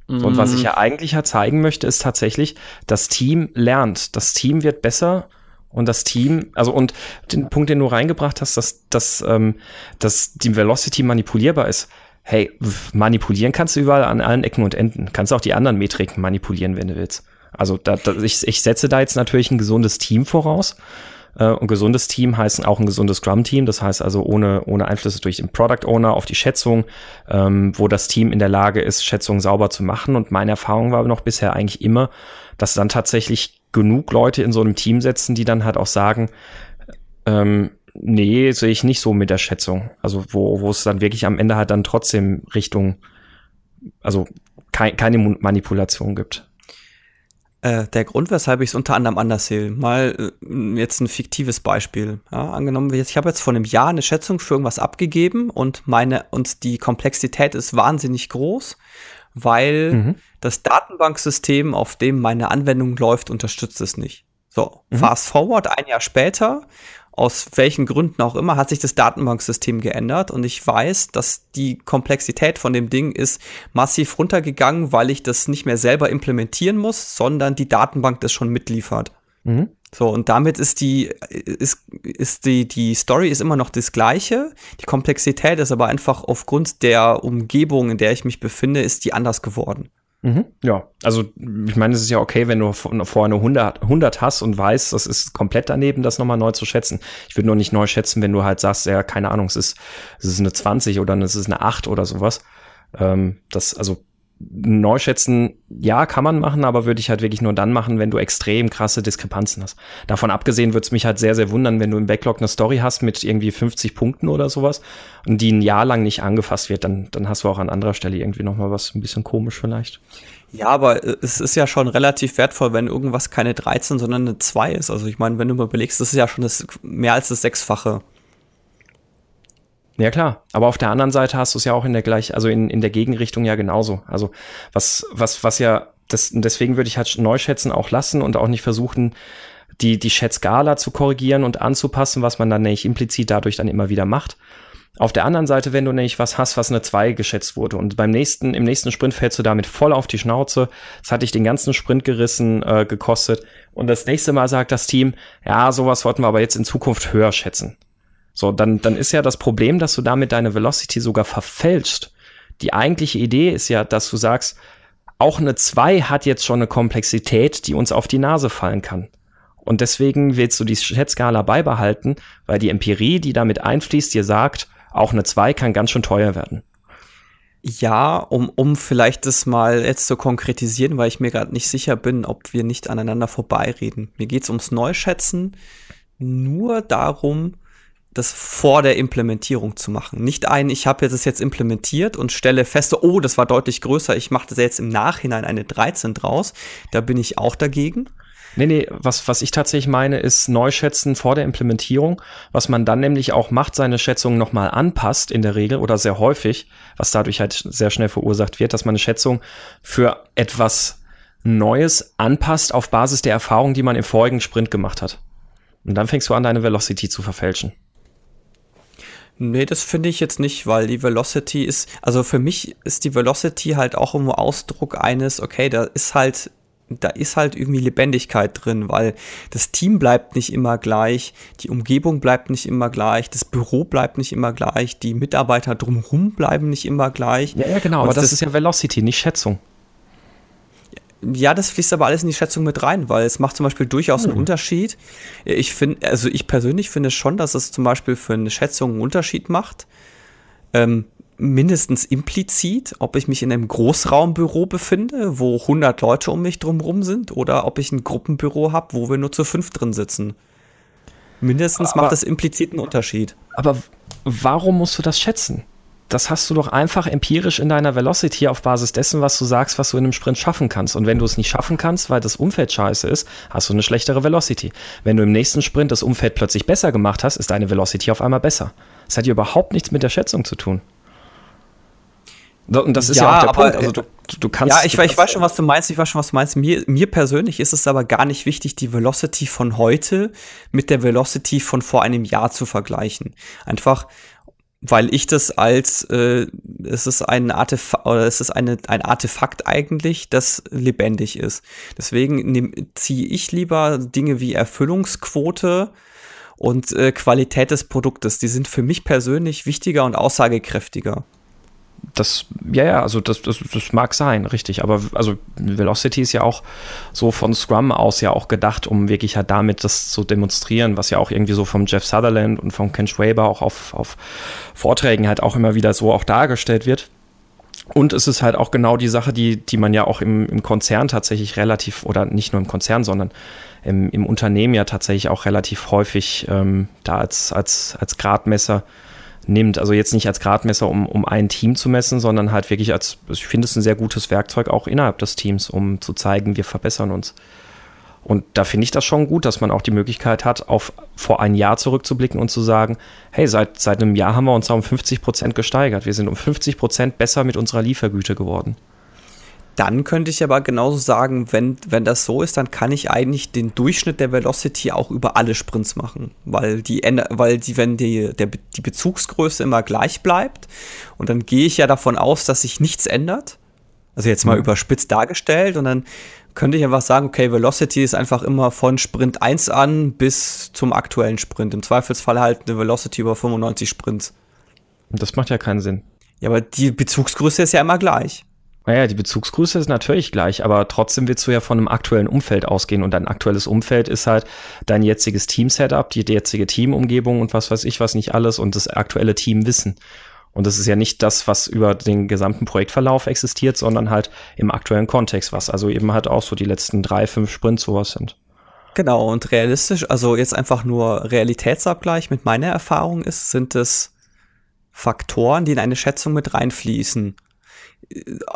S1: Mm. Und was ich ja eigentlich ja zeigen möchte, ist tatsächlich, das Team lernt. Das Team wird besser und das Team, also und den Punkt, den du reingebracht hast, dass, dass, ähm, dass die Velocity manipulierbar ist. Hey, manipulieren kannst du überall an allen Ecken und Enden. Kannst auch die anderen Metriken manipulieren, wenn du willst. Also da, da, ich, ich setze da jetzt natürlich ein gesundes Team voraus. Äh, und gesundes Team heißt auch ein gesundes Scrum-Team. Das heißt also ohne, ohne Einflüsse durch den Product Owner auf die Schätzung, ähm, wo das Team in der Lage ist, Schätzungen sauber zu machen. Und meine Erfahrung war noch bisher eigentlich immer, dass dann tatsächlich genug Leute in so einem Team setzen, die dann halt auch sagen, ähm, nee, sehe ich nicht so mit der Schätzung. Also wo, wo es dann wirklich am Ende halt dann trotzdem Richtung, also kein, keine Manipulation gibt.
S2: Äh, der Grund, weshalb ich es unter anderem anders sehe, mal äh, jetzt ein fiktives Beispiel. Ja, angenommen, ich habe jetzt vor einem Jahr eine Schätzung für irgendwas abgegeben und meine und die Komplexität ist wahnsinnig groß, weil mhm. das Datenbanksystem, auf dem meine Anwendung läuft, unterstützt es nicht. So, mhm. fast forward ein Jahr später aus welchen Gründen auch immer, hat sich das Datenbanksystem geändert und ich weiß, dass die Komplexität von dem Ding ist massiv runtergegangen, weil ich das nicht mehr selber implementieren muss, sondern die Datenbank das schon mitliefert. Mhm. So, und damit ist die, ist, ist die, die Story ist immer noch das gleiche. Die Komplexität ist aber einfach aufgrund der Umgebung, in der ich mich befinde, ist die anders geworden.
S1: Mhm. Ja, also ich meine, es ist ja okay, wenn du vorher eine 100, 100 hast und weißt, das ist komplett daneben, das nochmal neu zu schätzen. Ich würde nur nicht neu schätzen, wenn du halt sagst, ja, keine Ahnung, es ist, es ist eine 20 oder es ist eine 8 oder sowas. Ähm, das, also Neuschätzen, ja, kann man machen, aber würde ich halt wirklich nur dann machen, wenn du extrem krasse Diskrepanzen hast. Davon abgesehen würde es mich halt sehr, sehr wundern, wenn du im Backlog eine Story hast mit irgendwie 50 Punkten oder sowas und die ein Jahr lang nicht angefasst wird, dann, dann hast du auch an anderer Stelle irgendwie nochmal was ein bisschen komisch vielleicht.
S2: Ja, aber es ist ja schon relativ wertvoll, wenn irgendwas keine 13, sondern eine 2 ist. Also ich meine, wenn du mal überlegst, das ist ja schon das, mehr als das Sechsfache.
S1: Ja klar, aber auf der anderen Seite hast du es ja auch in der gleich, also in, in der Gegenrichtung ja genauso. Also was, was, was ja, das, deswegen würde ich halt Neuschätzen auch lassen und auch nicht versuchen, die, die Schätzskala zu korrigieren und anzupassen, was man dann nämlich implizit dadurch dann immer wieder macht. Auf der anderen Seite, wenn du nämlich was hast, was eine 2 geschätzt wurde und beim nächsten, im nächsten Sprint fällst du damit voll auf die Schnauze, das hat dich den ganzen Sprint gerissen, äh, gekostet und das nächste Mal sagt das Team, ja, sowas sollten wir aber jetzt in Zukunft höher schätzen. So, dann, dann ist ja das Problem, dass du damit deine Velocity sogar verfälscht. Die eigentliche Idee ist ja, dass du sagst, auch eine 2 hat jetzt schon eine Komplexität, die uns auf die Nase fallen kann. Und deswegen willst du die Schätzskala beibehalten, weil die Empirie, die damit einfließt, dir sagt, auch eine 2 kann ganz schön teuer werden.
S2: Ja, um, um vielleicht das mal jetzt zu konkretisieren, weil ich mir gerade nicht sicher bin, ob wir nicht aneinander vorbeireden. Mir geht's ums Neuschätzen nur darum, das vor der Implementierung zu machen. Nicht ein, ich habe jetzt jetzt implementiert und stelle fest, oh, das war deutlich größer, ich mache das jetzt im Nachhinein eine 13 draus. Da bin ich auch dagegen.
S1: Nee, nee, was, was ich tatsächlich meine, ist Neuschätzen vor der Implementierung, was man dann nämlich auch macht, seine Schätzungen nochmal anpasst in der Regel oder sehr häufig, was dadurch halt sehr schnell verursacht wird, dass man eine Schätzung für etwas Neues anpasst auf Basis der Erfahrung, die man im vorigen Sprint gemacht hat. Und dann fängst du an, deine Velocity zu verfälschen.
S2: Nee, das finde ich jetzt nicht, weil die Velocity ist, also für mich ist die Velocity halt auch immer Ausdruck eines, okay, da ist halt, da ist halt irgendwie Lebendigkeit drin, weil das Team bleibt nicht immer gleich, die Umgebung bleibt nicht immer gleich, das Büro bleibt nicht immer gleich, die Mitarbeiter drumherum bleiben nicht immer gleich.
S1: Ja, ja genau, aber das, das ist ja Velocity, nicht Schätzung.
S2: Ja, das fließt aber alles in die Schätzung mit rein, weil es macht zum Beispiel durchaus hm. einen Unterschied. Ich finde, also ich persönlich finde schon, dass es zum Beispiel für eine Schätzung einen Unterschied macht. Ähm, mindestens implizit, ob ich mich in einem Großraumbüro befinde, wo 100 Leute um mich drumherum sind, oder ob ich ein Gruppenbüro habe, wo wir nur zu fünf drin sitzen. Mindestens aber, macht das implizit einen Unterschied.
S1: Aber warum musst du das schätzen? Das hast du doch einfach empirisch in deiner Velocity auf Basis dessen, was du sagst, was du in einem Sprint schaffen kannst. Und wenn du es nicht schaffen kannst, weil das Umfeld scheiße ist, hast du eine schlechtere Velocity. Wenn du im nächsten Sprint das Umfeld plötzlich besser gemacht hast, ist deine Velocity auf einmal besser. Das hat ja überhaupt nichts mit der Schätzung zu tun.
S2: Und das ist ja, ja auch der aber, Punkt. Also du, du kannst. Ja, ich, ich weiß schon, was du meinst. Ich weiß schon, was du meinst. Mir, mir persönlich ist es aber gar nicht wichtig, die Velocity von heute mit der Velocity von vor einem Jahr zu vergleichen. Einfach, weil ich das als äh, es ist ein Artefakt oder es ist eine, ein Artefakt eigentlich, das lebendig ist. Deswegen ziehe ich lieber Dinge wie Erfüllungsquote und äh, Qualität des Produktes. Die sind für mich persönlich wichtiger und aussagekräftiger
S1: das, ja, ja, also das, das, das mag sein, richtig. Aber also Velocity ist ja auch so von Scrum aus ja auch gedacht, um wirklich halt damit das zu demonstrieren, was ja auch irgendwie so vom Jeff Sutherland und vom Ken Schwaber auch auf, auf Vorträgen halt auch immer wieder so auch dargestellt wird. Und es ist halt auch genau die Sache, die, die man ja auch im, im Konzern tatsächlich relativ, oder nicht nur im Konzern, sondern im, im Unternehmen ja tatsächlich auch relativ häufig ähm, da als, als, als Gradmesser nimmt. Also jetzt nicht als Gradmesser, um, um ein Team zu messen, sondern halt wirklich als, ich finde es ein sehr gutes Werkzeug auch innerhalb des Teams, um zu zeigen, wir verbessern uns. Und da finde ich das schon gut, dass man auch die Möglichkeit hat, auf vor ein Jahr zurückzublicken und zu sagen, hey, seit, seit einem Jahr haben wir uns da um 50 Prozent gesteigert. Wir sind um 50 Prozent besser mit unserer Liefergüte geworden.
S2: Dann könnte ich aber genauso sagen, wenn, wenn das so ist, dann kann ich eigentlich den Durchschnitt der Velocity auch über alle Sprints machen. Weil die, weil die, wenn die, der, die Bezugsgröße immer gleich bleibt und dann gehe ich ja davon aus, dass sich nichts ändert. Also jetzt mal mhm. überspitzt dargestellt und dann könnte ich einfach sagen, okay, Velocity ist einfach immer von Sprint 1 an bis zum aktuellen Sprint. Im Zweifelsfall halt eine Velocity über 95 Sprints.
S1: Das macht ja keinen Sinn.
S2: Ja, aber die Bezugsgröße ist ja immer gleich.
S1: Naja, die Bezugsgröße ist natürlich gleich, aber trotzdem willst du ja von einem aktuellen Umfeld ausgehen und dein aktuelles Umfeld ist halt dein jetziges Team-Setup, die jetzige Teamumgebung und was weiß ich was nicht alles und das aktuelle Teamwissen. Und das ist ja nicht das, was über den gesamten Projektverlauf existiert, sondern halt im aktuellen Kontext, was also eben halt auch so die letzten drei, fünf Sprints sowas sind.
S2: Genau, und realistisch, also jetzt einfach nur Realitätsabgleich mit meiner Erfahrung ist, sind es Faktoren, die in eine Schätzung mit reinfließen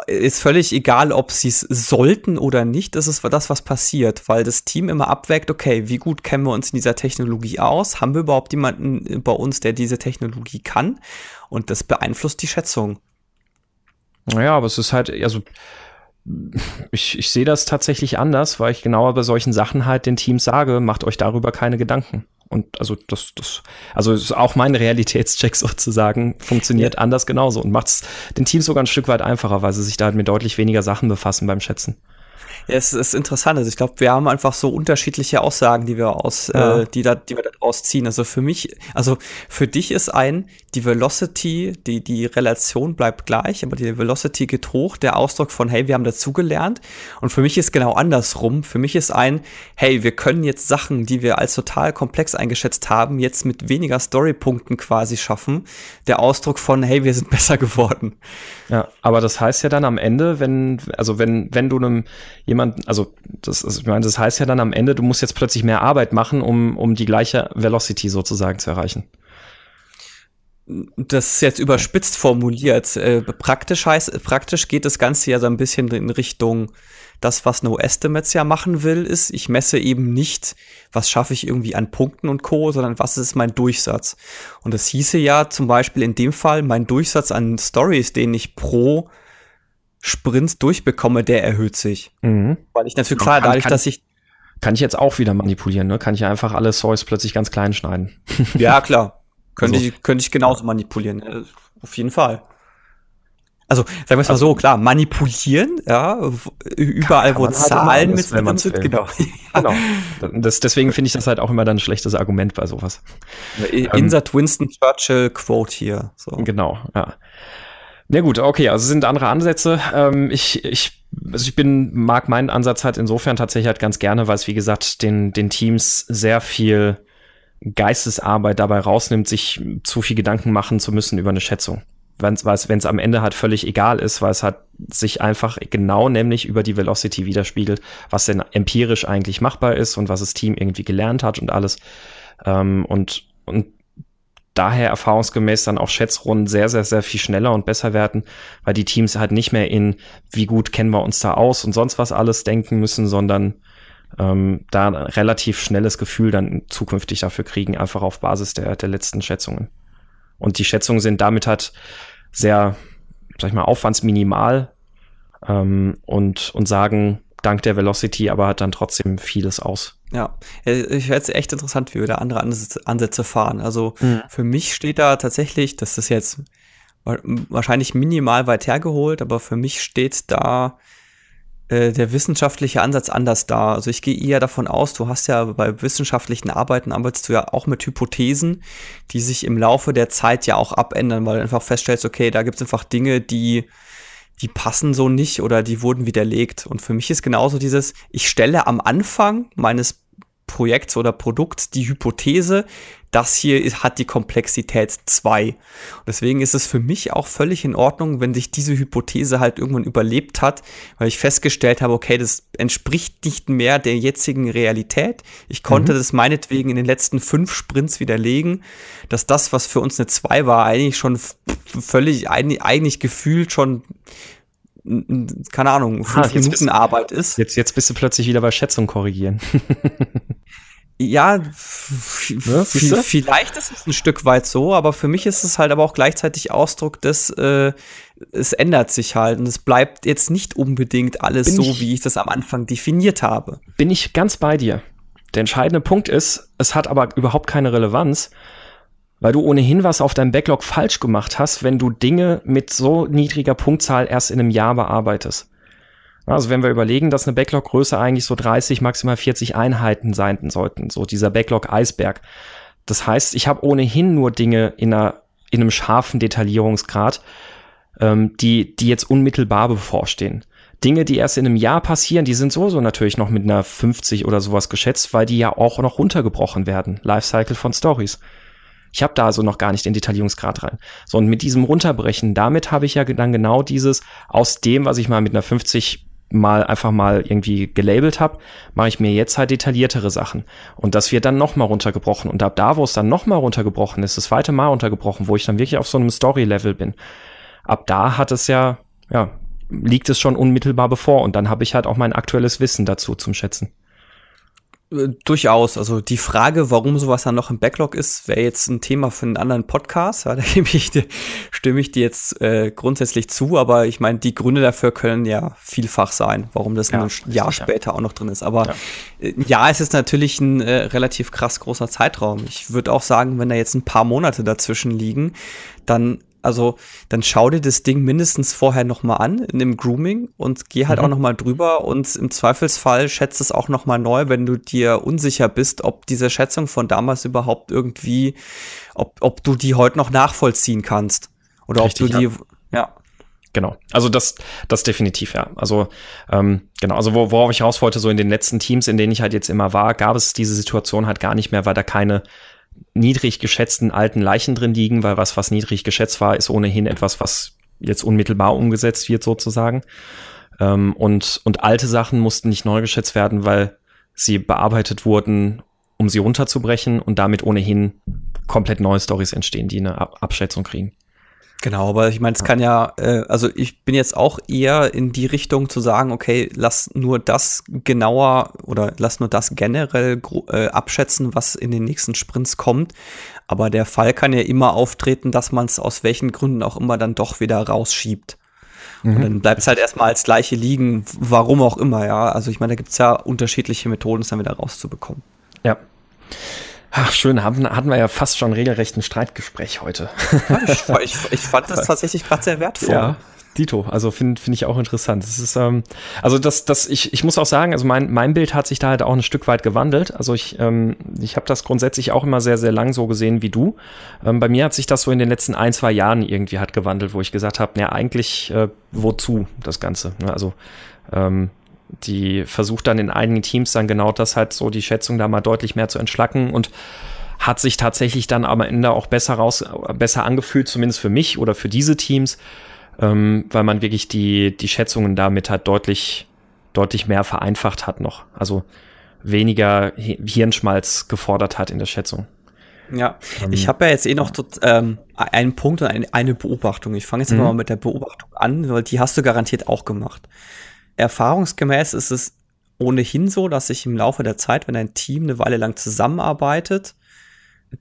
S2: ist völlig egal, ob sie es sollten oder nicht. Das ist das, was passiert, weil das Team immer abwägt, okay, wie gut kennen wir uns in dieser Technologie aus? Haben wir überhaupt jemanden bei uns, der diese Technologie kann? Und das beeinflusst die Schätzung.
S1: Naja, aber es ist halt, also ich, ich sehe das tatsächlich anders, weil ich genauer bei solchen Sachen halt den Teams sage, macht euch darüber keine Gedanken. Und also das, das, also ist auch mein Realitätscheck sozusagen funktioniert anders genauso und macht es den Teams sogar ein Stück weit einfacher, weil sie sich da halt mit deutlich weniger Sachen befassen beim Schätzen.
S2: Ja, es ist interessant. Also ich glaube, wir haben einfach so unterschiedliche Aussagen, die wir aus, ja. äh, die da, die wir daraus ziehen. Also für mich, also für dich ist ein, die Velocity, die, die Relation bleibt gleich, aber die Velocity geht hoch, der Ausdruck von, hey, wir haben dazugelernt. Und für mich ist genau andersrum. Für mich ist ein, hey, wir können jetzt Sachen, die wir als total komplex eingeschätzt haben, jetzt mit weniger Storypunkten quasi schaffen. Der Ausdruck von, hey, wir sind besser geworden.
S1: Ja, aber das heißt ja dann am Ende, wenn, also wenn, wenn du einem jemand, also das, ich meine, das heißt ja dann am Ende, du musst jetzt plötzlich mehr Arbeit machen, um, um die gleiche Velocity sozusagen zu erreichen.
S2: Das ist jetzt überspitzt formuliert. Äh, praktisch heißt, praktisch geht das Ganze ja so ein bisschen in Richtung, das, was No Estimates ja machen will, ist, ich messe eben nicht, was schaffe ich irgendwie an Punkten und Co., sondern was ist mein Durchsatz. Und das hieße ja zum Beispiel in dem Fall, mein Durchsatz an Stories, den ich pro Sprints durchbekomme, der erhöht sich. Mhm. Weil ich natürlich klar, dadurch, kann, dass ich
S1: kann ich jetzt auch wieder manipulieren, ne? Kann ich einfach alle Source plötzlich ganz klein schneiden.
S2: Ja, klar. Könnte also. ich, könnte ich genauso manipulieren. Äh, auf jeden Fall. Also, sagen wir es mal also, so, klar, manipulieren, ja, überall, kann, kann wo halt Zahlen mit
S1: wenn man sind, genau. genau. Das, deswegen finde ich das halt auch immer dann ein schlechtes Argument bei sowas.
S2: Insert ähm, Winston Churchill Quote hier.
S1: So. Genau, ja. Na gut, okay, also sind andere Ansätze. Ähm, ich, ich, also ich bin, mag meinen Ansatz halt insofern tatsächlich halt ganz gerne, weil es, wie gesagt, den, den Teams sehr viel Geistesarbeit dabei rausnimmt, sich zu viel Gedanken machen zu müssen über eine Schätzung. Wenn es am Ende halt völlig egal ist, weil es halt sich einfach genau nämlich über die Velocity widerspiegelt, was denn empirisch eigentlich machbar ist und was das Team irgendwie gelernt hat und alles. Ähm, und, und daher erfahrungsgemäß dann auch Schätzrunden sehr, sehr, sehr viel schneller und besser werden, weil die Teams halt nicht mehr in, wie gut kennen wir uns da aus und sonst was alles denken müssen, sondern ähm, da ein relativ schnelles Gefühl dann zukünftig dafür kriegen, einfach auf Basis der, der letzten Schätzungen. Und die Schätzungen sind damit halt sehr, sag ich mal, aufwandsminimal ähm, und, und sagen dank der Velocity aber hat dann trotzdem vieles aus.
S2: Ja, ich werde es echt interessant, wie wir da andere Ansätze fahren. Also mhm. für mich steht da tatsächlich, das ist jetzt wahrscheinlich minimal weit hergeholt, aber für mich steht da äh, der wissenschaftliche Ansatz anders da. Also ich gehe eher davon aus, du hast ja bei wissenschaftlichen Arbeiten arbeitest du ja auch mit Hypothesen, die sich im Laufe der Zeit ja auch abändern, weil du einfach feststellst, okay, da gibt es einfach Dinge, die die passen so nicht oder die wurden widerlegt. Und für mich ist genauso dieses, ich stelle am Anfang meines Projekts oder Produkts die Hypothese, das hier hat die Komplexität 2. deswegen ist es für mich auch völlig in Ordnung, wenn sich diese Hypothese halt irgendwann überlebt hat, weil ich festgestellt habe, okay, das entspricht nicht mehr der jetzigen Realität. Ich konnte mhm. das meinetwegen in den letzten fünf Sprints widerlegen, dass das, was für uns eine 2 war, eigentlich schon völlig, eigentlich gefühlt schon keine Ahnung, fünf ah, Minuten bist, Arbeit ist.
S1: Jetzt, jetzt bist du plötzlich wieder bei Schätzung korrigieren.
S2: Ja, ja vielleicht ist es ein Stück weit so, aber für mich ist es halt aber auch gleichzeitig Ausdruck des, äh, es ändert sich halt und es bleibt jetzt nicht unbedingt alles bin so, ich, wie ich das am Anfang definiert habe.
S1: Bin ich ganz bei dir. Der entscheidende Punkt ist, es hat aber überhaupt keine Relevanz, weil du ohnehin was auf deinem Backlog falsch gemacht hast, wenn du Dinge mit so niedriger Punktzahl erst in einem Jahr bearbeitest. Also wenn wir überlegen, dass eine Backlog-Größe eigentlich so 30, maximal 40 Einheiten sein sollten, so dieser Backlog-Eisberg. Das heißt, ich habe ohnehin nur Dinge in, einer, in einem scharfen Detaillierungsgrad, ähm, die, die jetzt unmittelbar bevorstehen. Dinge, die erst in einem Jahr passieren, die sind sowieso natürlich noch mit einer 50 oder sowas geschätzt, weil die ja auch noch runtergebrochen werden. Lifecycle von Stories. Ich habe da also noch gar nicht den Detaillierungsgrad rein. So, und mit diesem Runterbrechen, damit habe ich ja dann genau dieses aus dem, was ich mal mit einer 50 mal einfach mal irgendwie gelabelt habe, mache ich mir jetzt halt detailliertere Sachen. Und das wird dann nochmal runtergebrochen. Und ab da, wo es dann nochmal runtergebrochen ist, das zweite Mal runtergebrochen, wo ich dann wirklich auf so einem Story-Level bin, ab da hat es ja, ja, liegt es schon unmittelbar bevor. Und dann habe ich halt auch mein aktuelles Wissen dazu zum Schätzen.
S2: Äh, durchaus. Also die Frage, warum sowas dann noch im Backlog ist, wäre jetzt ein Thema für einen anderen Podcast. Ja, da gebe ich dir, stimme ich dir jetzt äh, grundsätzlich zu, aber ich meine, die Gründe dafür können ja vielfach sein, warum das ja, ein Jahr später auch noch drin ist. Aber ja, äh, ja es ist natürlich ein äh, relativ krass großer Zeitraum. Ich würde auch sagen, wenn da jetzt ein paar Monate dazwischen liegen, dann also dann schau dir das Ding mindestens vorher noch mal an in dem Grooming und geh halt mhm. auch noch mal drüber und im Zweifelsfall schätze es auch noch mal neu, wenn du dir unsicher bist, ob diese Schätzung von damals überhaupt irgendwie, ob, ob du die heute noch nachvollziehen kannst oder Richtig, ob du die, ja. ja.
S1: Genau, also das, das definitiv, ja. Also ähm, genau, also wo, worauf ich raus wollte, so in den letzten Teams, in denen ich halt jetzt immer war, gab es diese Situation halt gar nicht mehr, weil da keine niedrig geschätzten alten Leichen drin liegen, weil was, was niedrig geschätzt war, ist ohnehin etwas, was jetzt unmittelbar umgesetzt wird sozusagen. Ähm, und, und alte Sachen mussten nicht neu geschätzt werden, weil sie bearbeitet wurden, um sie runterzubrechen und damit ohnehin komplett neue Stories entstehen, die eine Abschätzung kriegen.
S2: Genau, aber ich meine, es kann ja, äh, also ich bin jetzt auch eher in die Richtung zu sagen, okay, lass nur das genauer oder lass nur das generell äh, abschätzen, was in den nächsten Sprints kommt. Aber der Fall kann ja immer auftreten, dass man es aus welchen Gründen auch immer dann doch wieder rausschiebt. Mhm. Und dann bleibt es halt erstmal als gleiche liegen, warum auch immer, ja. Also ich meine, da gibt es ja unterschiedliche Methoden, es dann wieder rauszubekommen.
S1: Ja. Ach, schön, haben, hatten wir ja fast schon regelrecht ein Streitgespräch heute.
S2: ich, ich, ich fand das tatsächlich gerade sehr wertvoll.
S1: Ja. Dito, also finde find ich auch interessant. Das ist, ähm, also das, das, ich, ich muss auch sagen, also mein, mein Bild hat sich da halt auch ein Stück weit gewandelt. Also ich, ähm, ich habe das grundsätzlich auch immer sehr, sehr lang so gesehen wie du. Ähm, bei mir hat sich das so in den letzten ein, zwei Jahren irgendwie halt gewandelt, wo ich gesagt habe, ja, eigentlich äh, wozu das Ganze? Ne? Also ähm, die versucht dann in einigen Teams dann genau das halt so die Schätzung da mal deutlich mehr zu entschlacken und hat sich tatsächlich dann am Ende auch besser raus, besser angefühlt, zumindest für mich oder für diese Teams, ähm, weil man wirklich die, die Schätzungen damit halt deutlich, deutlich mehr vereinfacht hat noch. Also weniger Hirnschmalz gefordert hat in der Schätzung.
S2: Ja, ähm, ich habe ja jetzt eh noch tot, ähm, einen Punkt und ein, eine Beobachtung. Ich fange jetzt mhm. mal mit der Beobachtung an, weil die hast du garantiert auch gemacht. Erfahrungsgemäß ist es ohnehin so, dass sich im Laufe der Zeit, wenn ein Team eine Weile lang zusammenarbeitet,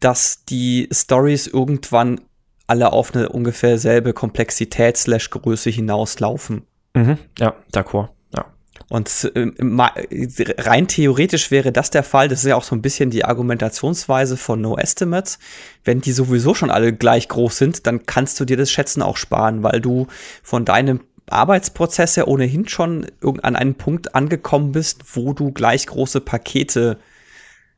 S2: dass die Stories irgendwann alle auf eine ungefähr selbe Komplexität slash Größe hinauslaufen.
S1: Mhm. Ja, d'accord.
S2: Und äh, rein theoretisch wäre das der Fall. Das ist ja auch so ein bisschen die Argumentationsweise von No Estimates. Wenn die sowieso schon alle gleich groß sind, dann kannst du dir das Schätzen auch sparen, weil du von deinem Arbeitsprozess ja ohnehin schon an einen Punkt angekommen bist, wo du gleich große Pakete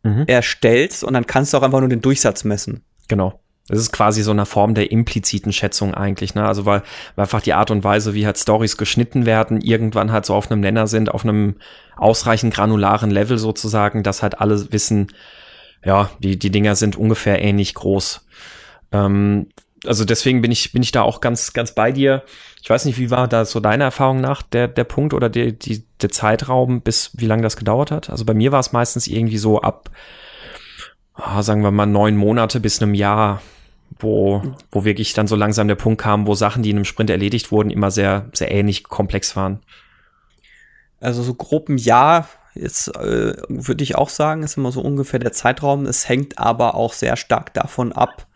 S2: mhm. erstellst und dann kannst du auch einfach nur den Durchsatz messen.
S1: Genau. Das ist quasi so eine Form der impliziten Schätzung eigentlich, ne? Also weil, weil einfach die Art und Weise, wie halt Stories geschnitten werden, irgendwann halt so auf einem Nenner sind, auf einem ausreichend granularen Level sozusagen, dass halt alle wissen, ja, die, die Dinger sind ungefähr ähnlich groß. Ähm, also deswegen bin ich, bin ich da auch ganz, ganz bei dir. Ich weiß nicht, wie war da so deine Erfahrung nach der, der Punkt oder die, die, der Zeitraum, bis wie lange das gedauert hat? Also bei mir war es meistens irgendwie so ab, oh, sagen wir mal, neun Monate bis einem Jahr wo, wo wirklich dann so langsam der Punkt kam, wo Sachen, die in einem Sprint erledigt wurden, immer sehr, sehr ähnlich komplex waren.
S2: Also so grob ein Jahr jetzt äh, würde ich auch sagen, ist immer so ungefähr der Zeitraum. Es hängt aber auch sehr stark davon ab,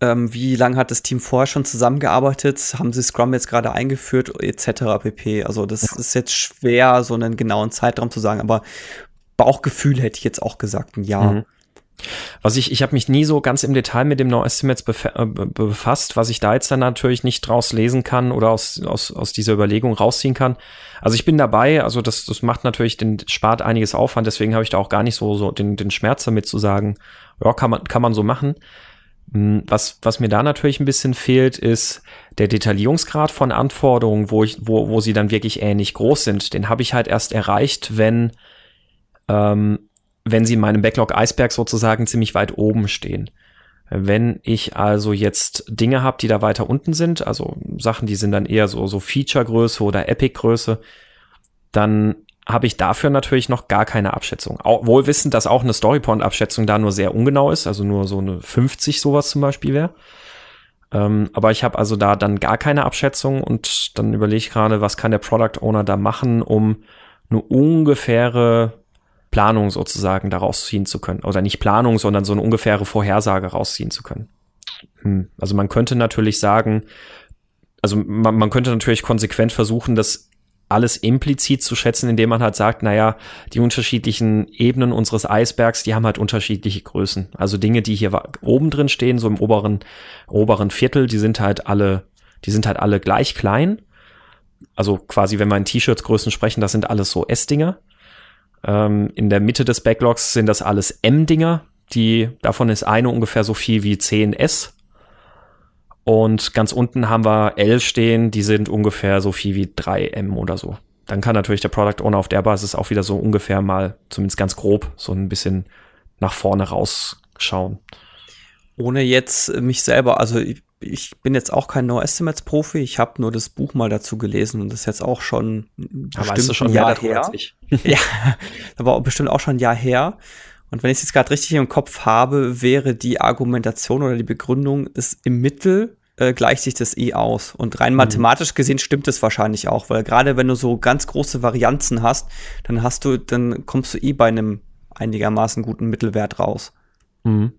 S2: ähm, wie lange hat das Team vorher schon zusammengearbeitet, haben sie Scrum jetzt gerade eingeführt, etc. pp. Also das ist jetzt schwer, so einen genauen Zeitraum zu sagen, aber Bauchgefühl hätte ich jetzt auch gesagt, ein Jahr. Mhm.
S1: Was ich, ich habe mich nie so ganz im Detail mit dem No Estimates äh, befasst, was ich da jetzt dann natürlich nicht draus lesen kann oder aus, aus, aus dieser Überlegung rausziehen kann. Also ich bin dabei, also das, das macht natürlich den, spart einiges Aufwand, deswegen habe ich da auch gar nicht so, so den, den Schmerz damit zu sagen, ja, kann man, kann man so machen. Hm, was, was mir da natürlich ein bisschen fehlt, ist der Detaillierungsgrad von Anforderungen, wo ich, wo, wo sie dann wirklich ähnlich groß sind. Den habe ich halt erst erreicht, wenn ähm, wenn sie in meinem Backlog-Eisberg sozusagen ziemlich weit oben stehen. Wenn ich also jetzt Dinge habe, die da weiter unten sind, also Sachen, die sind dann eher so, so Feature-Größe oder Epic-Größe, dann habe ich dafür natürlich noch gar keine Abschätzung. Auch, wohl wissend, dass auch eine Storypoint-Abschätzung da nur sehr ungenau ist, also nur so eine 50 sowas zum Beispiel wäre. Ähm, aber ich habe also da dann gar keine Abschätzung und dann überlege ich gerade, was kann der Product Owner da machen, um eine ungefähre Planung sozusagen daraus ziehen zu können. Oder nicht Planung, sondern so eine ungefähre Vorhersage rausziehen zu können. Hm. Also man könnte natürlich sagen, also man, man könnte natürlich konsequent versuchen, das alles implizit zu schätzen, indem man halt sagt, naja, die unterschiedlichen Ebenen unseres Eisbergs, die haben halt unterschiedliche Größen. Also Dinge, die hier oben drin stehen, so im oberen, oberen Viertel, die sind halt alle, die sind halt alle gleich klein. Also quasi, wenn wir in T-Shirts Größen sprechen, das sind alles so S-Dinger. Ähm, in der Mitte des Backlogs sind das alles M-Dinger. Die, davon ist eine ungefähr so viel wie 10S. Und ganz unten haben wir L stehen, die sind ungefähr so viel wie 3M oder so. Dann kann natürlich der Product Owner auf der Basis auch wieder so ungefähr mal, zumindest ganz grob, so ein bisschen nach vorne rausschauen.
S2: Ohne jetzt mich selber, also ich ich bin jetzt auch kein No Estimates Profi, ich habe nur das Buch mal dazu gelesen und das ist jetzt auch schon
S1: aber bestimmt schon ein Jahr her.
S2: ja, aber auch bestimmt auch schon ein Jahr her. Und wenn ich es jetzt gerade richtig im Kopf habe, wäre die Argumentation oder die Begründung, ist im Mittel äh, gleicht sich das eh aus. Und rein mhm. mathematisch gesehen stimmt es wahrscheinlich auch, weil gerade wenn du so ganz große Varianzen hast, dann hast du, dann kommst du eh bei einem einigermaßen guten Mittelwert raus. Mhm.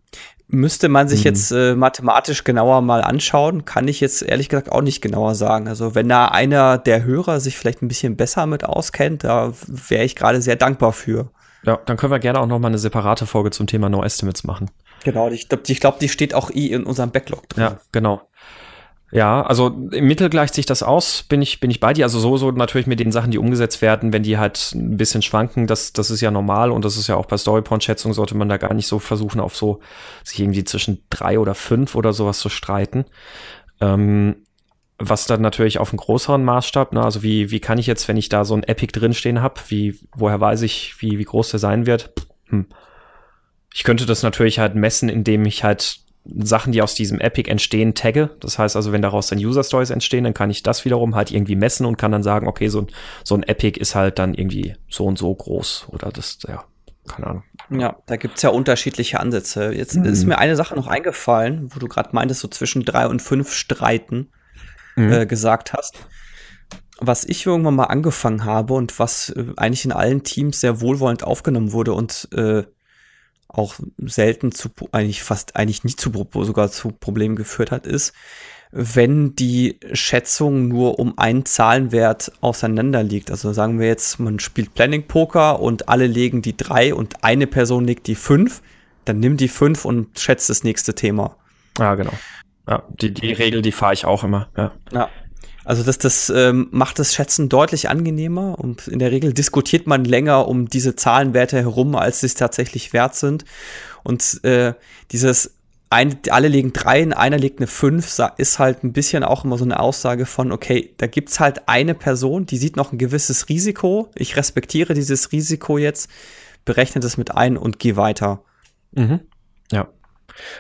S2: Müsste man sich mhm. jetzt äh, mathematisch genauer mal anschauen, kann ich jetzt ehrlich gesagt auch nicht genauer sagen. Also wenn da einer der Hörer sich vielleicht ein bisschen besser mit auskennt, da wäre ich gerade sehr dankbar für.
S1: Ja, dann können wir gerne auch noch mal eine separate Folge zum Thema No Estimates machen.
S2: Genau, ich glaube, ich glaub, die steht auch eh in unserem Backlog
S1: drin. Ja, genau. Ja, also im Mittel gleicht sich das aus, bin ich, bin ich bei dir. Also so, so natürlich mit den Sachen, die umgesetzt werden, wenn die halt ein bisschen schwanken, das, das ist ja normal und das ist ja auch bei Storypoint-Schätzung sollte man da gar nicht so versuchen, auf so sich irgendwie zwischen drei oder fünf oder sowas zu streiten. Ähm, was dann natürlich auf einem größeren Maßstab, ne, also wie, wie kann ich jetzt, wenn ich da so ein Epic drinstehen habe, wie, woher weiß ich, wie, wie groß der sein wird? Hm. Ich könnte das natürlich halt messen, indem ich halt Sachen, die aus diesem Epic entstehen, tagge. Das heißt also, wenn daraus dann User Stories entstehen, dann kann ich das wiederum halt irgendwie messen und kann dann sagen, okay, so, so ein Epic ist halt dann irgendwie so und so groß oder das, ja, keine Ahnung.
S2: Ja, da gibt's ja unterschiedliche Ansätze. Jetzt mhm. ist mir eine Sache noch eingefallen, wo du gerade meintest, so zwischen drei und fünf Streiten mhm. äh, gesagt hast. Was ich irgendwann mal angefangen habe und was äh, eigentlich in allen Teams sehr wohlwollend aufgenommen wurde und äh, auch selten zu, eigentlich fast, eigentlich nie zu, sogar zu Problemen geführt hat, ist, wenn die Schätzung nur um einen Zahlenwert auseinander liegt. Also sagen wir jetzt, man spielt Planning Poker und alle legen die drei und eine Person legt die fünf, dann nimm die fünf und schätzt das nächste Thema.
S1: Ja, genau. Ja, die, die Regel, die fahre ich auch immer. Ja.
S2: ja. Also das, das ähm, macht das Schätzen deutlich angenehmer und in der Regel diskutiert man länger um diese Zahlenwerte herum, als sie es tatsächlich wert sind. Und äh, dieses ein, alle legen drei, einer legt eine fünf, ist halt ein bisschen auch immer so eine Aussage von, okay, da gibt's halt eine Person, die sieht noch ein gewisses Risiko. Ich respektiere dieses Risiko jetzt, berechne das mit ein und gehe weiter.
S1: Mhm. Ja.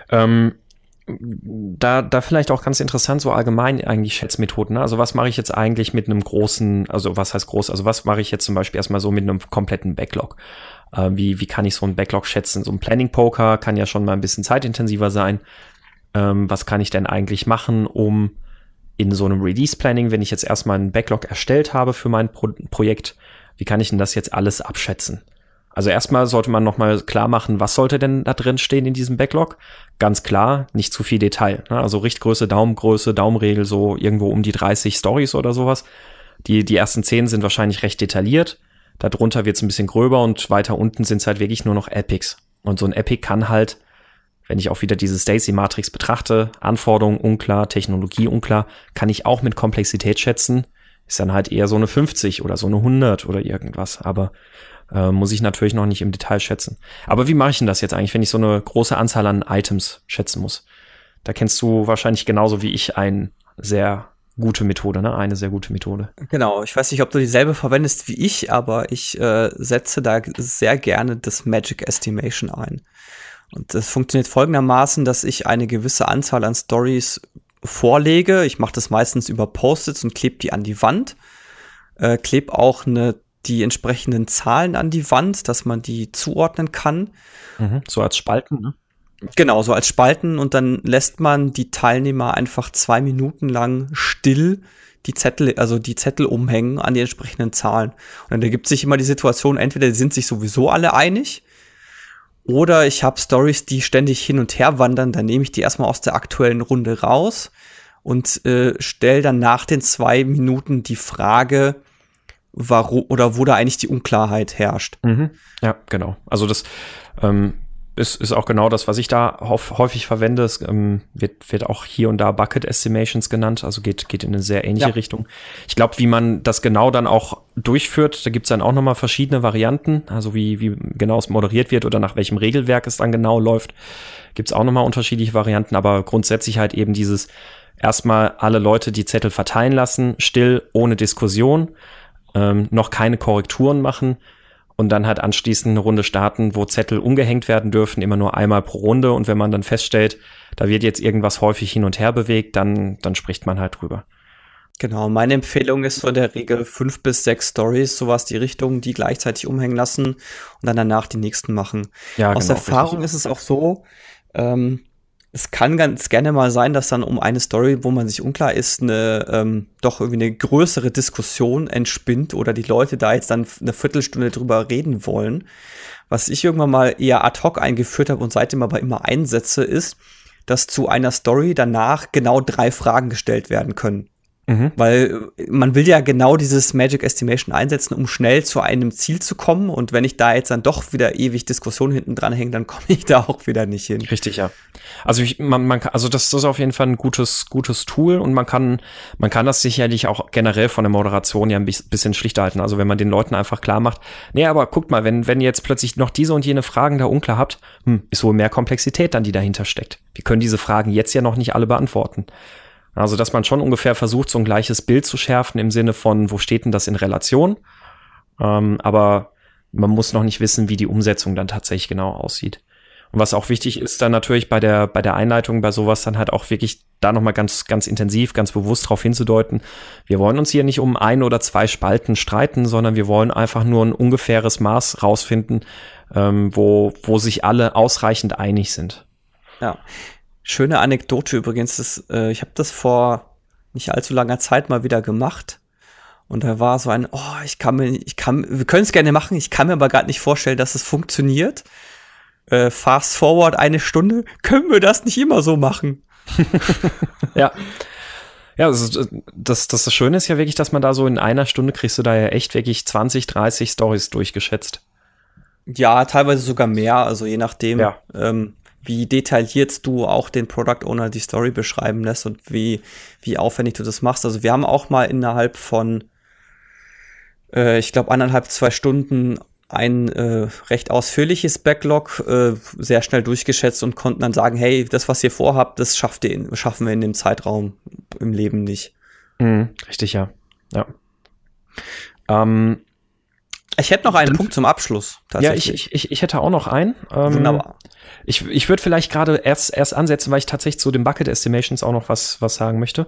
S1: Ähm, da, da vielleicht auch ganz interessant, so allgemein eigentlich Schätzmethoden. Ne? Also was mache ich jetzt eigentlich mit einem großen, also was heißt groß, also was mache ich jetzt zum Beispiel erstmal so mit einem kompletten Backlog? Äh, wie, wie kann ich so einen Backlog schätzen? So ein Planning-Poker kann ja schon mal ein bisschen zeitintensiver sein. Ähm, was kann ich denn eigentlich machen, um in so einem Release-Planning, wenn ich jetzt erstmal einen Backlog erstellt habe für mein Pro Projekt, wie kann ich denn das jetzt alles abschätzen? Also erstmal sollte man nochmal klar machen, was sollte denn da drin stehen in diesem Backlog? Ganz klar, nicht zu viel Detail. Ne? Also Richtgröße, Daumengröße, Daumenregel so irgendwo um die 30 Stories oder sowas. Die, die ersten 10 sind wahrscheinlich recht detailliert. Darunter wird es ein bisschen gröber und weiter unten sind es halt wirklich nur noch Epics. Und so ein Epic kann halt, wenn ich auch wieder diese Stacy-Matrix betrachte, Anforderungen unklar, Technologie unklar, kann ich auch mit Komplexität schätzen. Ist dann halt eher so eine 50 oder so eine 100 oder irgendwas. Aber äh, muss ich natürlich noch nicht im Detail schätzen. Aber wie mache ich denn das jetzt eigentlich, wenn ich so eine große Anzahl an Items schätzen muss? Da kennst du wahrscheinlich genauso wie ich eine sehr gute Methode, ne? Eine sehr gute Methode.
S2: Genau, ich weiß nicht, ob du dieselbe verwendest wie ich, aber ich äh, setze da sehr gerne das Magic Estimation ein. Und das funktioniert folgendermaßen, dass ich eine gewisse Anzahl an Stories vorlege. Ich mache das meistens über Post-its und klebe die an die Wand. Äh, klebe auch eine die entsprechenden Zahlen an die Wand, dass man die zuordnen kann.
S1: Mhm, so als Spalten, ne?
S2: Genau, so als Spalten und dann lässt man die Teilnehmer einfach zwei Minuten lang still die Zettel, also die Zettel umhängen an die entsprechenden Zahlen. Und dann ergibt sich immer die Situation, entweder sind sich sowieso alle einig oder ich habe Stories, die ständig hin und her wandern, dann nehme ich die erstmal aus der aktuellen Runde raus und äh, stelle dann nach den zwei Minuten die Frage, warum oder wo da eigentlich die Unklarheit herrscht.
S1: Mhm. Ja, genau. Also das ähm, ist, ist auch genau das, was ich da häufig verwende. Es ähm, wird, wird auch hier und da Bucket Estimations genannt, also geht, geht in eine sehr ähnliche ja. Richtung. Ich glaube, wie man das genau dann auch durchführt, da gibt's dann auch nochmal verschiedene Varianten, also wie, wie genau es moderiert wird oder nach welchem Regelwerk es dann genau läuft, gibt's auch nochmal unterschiedliche Varianten, aber grundsätzlich halt eben dieses erstmal alle Leute die Zettel verteilen lassen, still, ohne Diskussion ähm, noch keine Korrekturen machen und dann halt anschließend eine Runde starten, wo Zettel umgehängt werden dürfen, immer nur einmal pro Runde. Und wenn man dann feststellt, da wird jetzt irgendwas häufig hin und her bewegt, dann, dann spricht man halt drüber.
S2: Genau, meine Empfehlung ist so in der Regel fünf bis sechs Stories, sowas die Richtung, die gleichzeitig umhängen lassen und dann danach die nächsten machen. Ja, Aus genau, Erfahrung richtig. ist es auch so, ähm, es kann ganz gerne mal sein, dass dann um eine Story, wo man sich unklar ist, eine ähm, doch irgendwie eine größere Diskussion entspinnt oder die Leute da jetzt dann eine Viertelstunde drüber reden wollen. Was ich irgendwann mal eher ad hoc eingeführt habe und seitdem aber immer einsetze, ist, dass zu einer Story danach genau drei Fragen gestellt werden können. Mhm. Weil äh, man will ja genau dieses Magic Estimation einsetzen, um schnell zu einem Ziel zu kommen. Und wenn ich da jetzt dann doch wieder ewig Diskussion hinten dran hänge, dann komme ich da auch wieder nicht hin.
S1: Richtig, ja. Also ich, man, man kann, also das ist auf jeden Fall ein gutes, gutes Tool und man kann, man kann das sicherlich auch generell von der Moderation ja ein bisschen schlichter halten. Also wenn man den Leuten einfach klar macht, nee, aber guckt mal, wenn, wenn ihr jetzt plötzlich noch diese und jene Fragen da unklar habt, hm, ist wohl mehr Komplexität dann, die dahinter steckt. Wir können diese Fragen jetzt ja noch nicht alle beantworten. Also, dass man schon ungefähr versucht, so ein gleiches Bild zu schärfen im Sinne von, wo steht denn das in Relation? Ähm, aber man muss noch nicht wissen, wie die Umsetzung dann tatsächlich genau aussieht. Und was auch wichtig ist, dann natürlich bei der, bei der Einleitung, bei sowas dann halt auch wirklich da nochmal ganz, ganz intensiv, ganz bewusst darauf hinzudeuten. Wir wollen uns hier nicht um ein oder zwei Spalten streiten, sondern wir wollen einfach nur ein ungefähres Maß rausfinden, ähm, wo, wo sich alle ausreichend einig sind.
S2: Ja. Schöne Anekdote übrigens, das, äh, ich habe das vor nicht allzu langer Zeit mal wieder gemacht. Und da war so ein, oh, ich kann mir, ich kann, wir können es gerne machen, ich kann mir aber gerade nicht vorstellen, dass es funktioniert. Äh, fast forward eine Stunde, können wir das nicht immer so machen?
S1: ja. Ja, das, das, das Schöne ist ja wirklich, dass man da so in einer Stunde kriegst du da ja echt wirklich 20, 30 Stories durchgeschätzt.
S2: Ja, teilweise sogar mehr, also je nachdem, ja. ähm, wie detailliert du auch den Product Owner die Story beschreiben lässt und wie, wie aufwendig du das machst. Also wir haben auch mal innerhalb von, äh, ich glaube, anderthalb, zwei Stunden ein äh, recht ausführliches Backlog äh, sehr schnell durchgeschätzt und konnten dann sagen, hey, das, was ihr vorhabt, das schafft ihr in, schaffen wir in dem Zeitraum im Leben nicht.
S1: Mhm, richtig, ja. Ja. Ähm,
S2: ich hätte noch einen Punkt zum Abschluss.
S1: Ja, ich, ich, ich, hätte auch noch einen. Ähm, Wunderbar. Ich, ich würde vielleicht gerade erst, erst ansetzen, weil ich tatsächlich zu den Bucket Estimations auch noch was, was sagen möchte.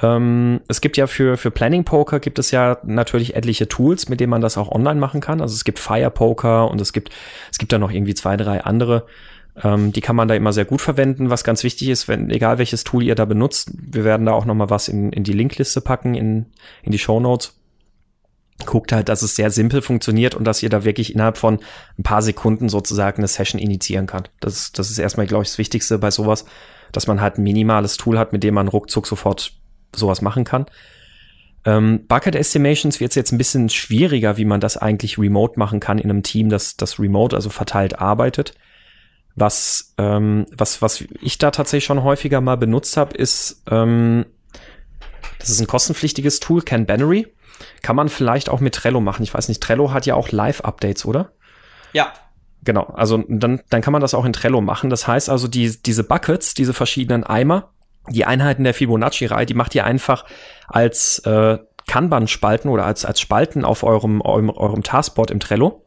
S1: Ähm, es gibt ja für, für Planning Poker gibt es ja natürlich etliche Tools, mit denen man das auch online machen kann. Also es gibt Fire Poker und es gibt, es gibt da noch irgendwie zwei, drei andere. Ähm, die kann man da immer sehr gut verwenden. Was ganz wichtig ist, wenn, egal welches Tool ihr da benutzt, wir werden da auch noch mal was in, in die Linkliste packen, in, in die Show Notes guckt halt, dass es sehr simpel funktioniert und dass ihr da wirklich innerhalb von ein paar Sekunden sozusagen eine Session initiieren kann. Das, das ist erstmal, glaube ich, das Wichtigste bei sowas, dass man halt ein minimales Tool hat, mit dem man ruckzuck sofort sowas machen kann. Ähm, Bucket Estimations wird jetzt ein bisschen schwieriger, wie man das eigentlich remote machen kann in einem Team, das, das remote, also verteilt arbeitet. Was, ähm, was, was ich da tatsächlich schon häufiger mal benutzt habe, ist, ähm, das ist ein kostenpflichtiges Tool, Canbanary. Kann man vielleicht auch mit Trello machen. Ich weiß nicht, Trello hat ja auch Live-Updates, oder?
S2: Ja.
S1: Genau, also dann, dann kann man das auch in Trello machen. Das heißt also, die, diese Buckets, diese verschiedenen Eimer, die Einheiten der Fibonacci-Reihe, die macht ihr einfach als äh, Kanban-Spalten oder als, als Spalten auf eurem, eurem, eurem Taskboard im Trello.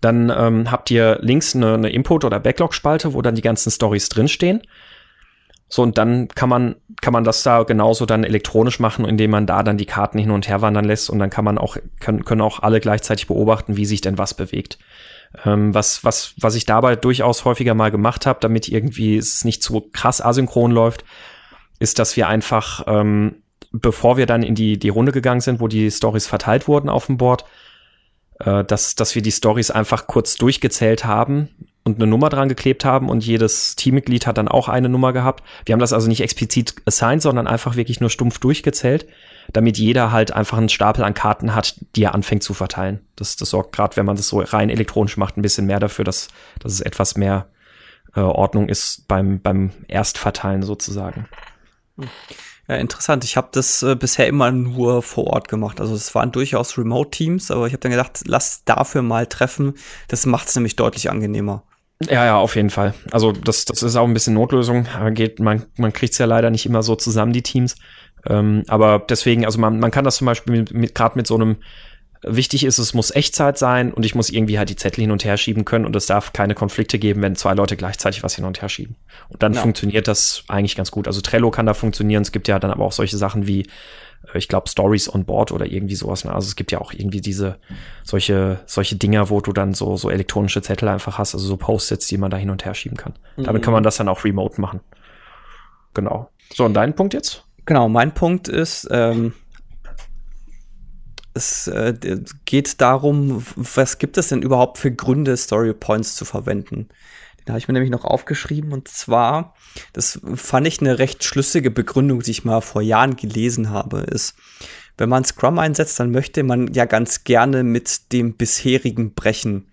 S1: Dann ähm, habt ihr links eine, eine Input- oder Backlog-Spalte, wo dann die ganzen Stories drinstehen. So, und dann kann man, kann man das da genauso dann elektronisch machen, indem man da dann die Karten hin und her wandern lässt und dann kann man auch, können, können auch alle gleichzeitig beobachten, wie sich denn was bewegt. Ähm, was, was, was ich dabei durchaus häufiger mal gemacht habe, damit irgendwie es nicht zu krass asynchron läuft, ist, dass wir einfach, ähm, bevor wir dann in die, die Runde gegangen sind, wo die Stories verteilt wurden auf dem Board, äh, dass, dass wir die Stories einfach kurz durchgezählt haben und eine Nummer dran geklebt haben und jedes Teammitglied hat dann auch eine Nummer gehabt. Wir haben das also nicht explizit assigned, sondern einfach wirklich nur stumpf durchgezählt, damit jeder halt einfach einen Stapel an Karten hat, die er anfängt zu verteilen. Das, das sorgt gerade, wenn man das so rein elektronisch macht, ein bisschen mehr dafür, dass, dass es etwas mehr äh, Ordnung ist beim, beim Erstverteilen sozusagen.
S2: Ja, interessant. Ich habe das äh, bisher immer nur vor Ort gemacht. Also es waren durchaus Remote-Teams, aber ich habe dann gedacht, lass dafür mal treffen. Das macht es nämlich deutlich angenehmer.
S1: Ja, ja, auf jeden Fall. Also das, das ist auch ein bisschen Notlösung. Geht, man, man kriegt es ja leider nicht immer so zusammen, die Teams. Ähm, aber deswegen, also man, man kann das zum Beispiel mit, mit, gerade mit so einem Wichtig ist, es muss Echtzeit sein und ich muss irgendwie halt die Zettel hin und her schieben können und es darf keine Konflikte geben, wenn zwei Leute gleichzeitig was hin und her schieben. Und dann ja. funktioniert das eigentlich ganz gut. Also Trello kann da funktionieren. Es gibt ja dann aber auch solche Sachen wie ich glaube, Stories on Board oder irgendwie sowas. Ne? Also es gibt ja auch irgendwie diese, solche, solche Dinger, wo du dann so, so elektronische Zettel einfach hast, also so Post-its, die man da hin und her schieben kann. Mhm. Damit kann man das dann auch remote machen. Genau. So, und dein Punkt jetzt?
S2: Genau, mein Punkt ist, ähm, es äh, geht darum, was gibt es denn überhaupt für Gründe, Story Points zu verwenden? Den habe ich mir nämlich noch aufgeschrieben und zwar das fand ich eine recht schlüssige Begründung, die ich mal vor Jahren gelesen habe, ist, wenn man Scrum einsetzt, dann möchte man ja ganz gerne mit dem bisherigen brechen.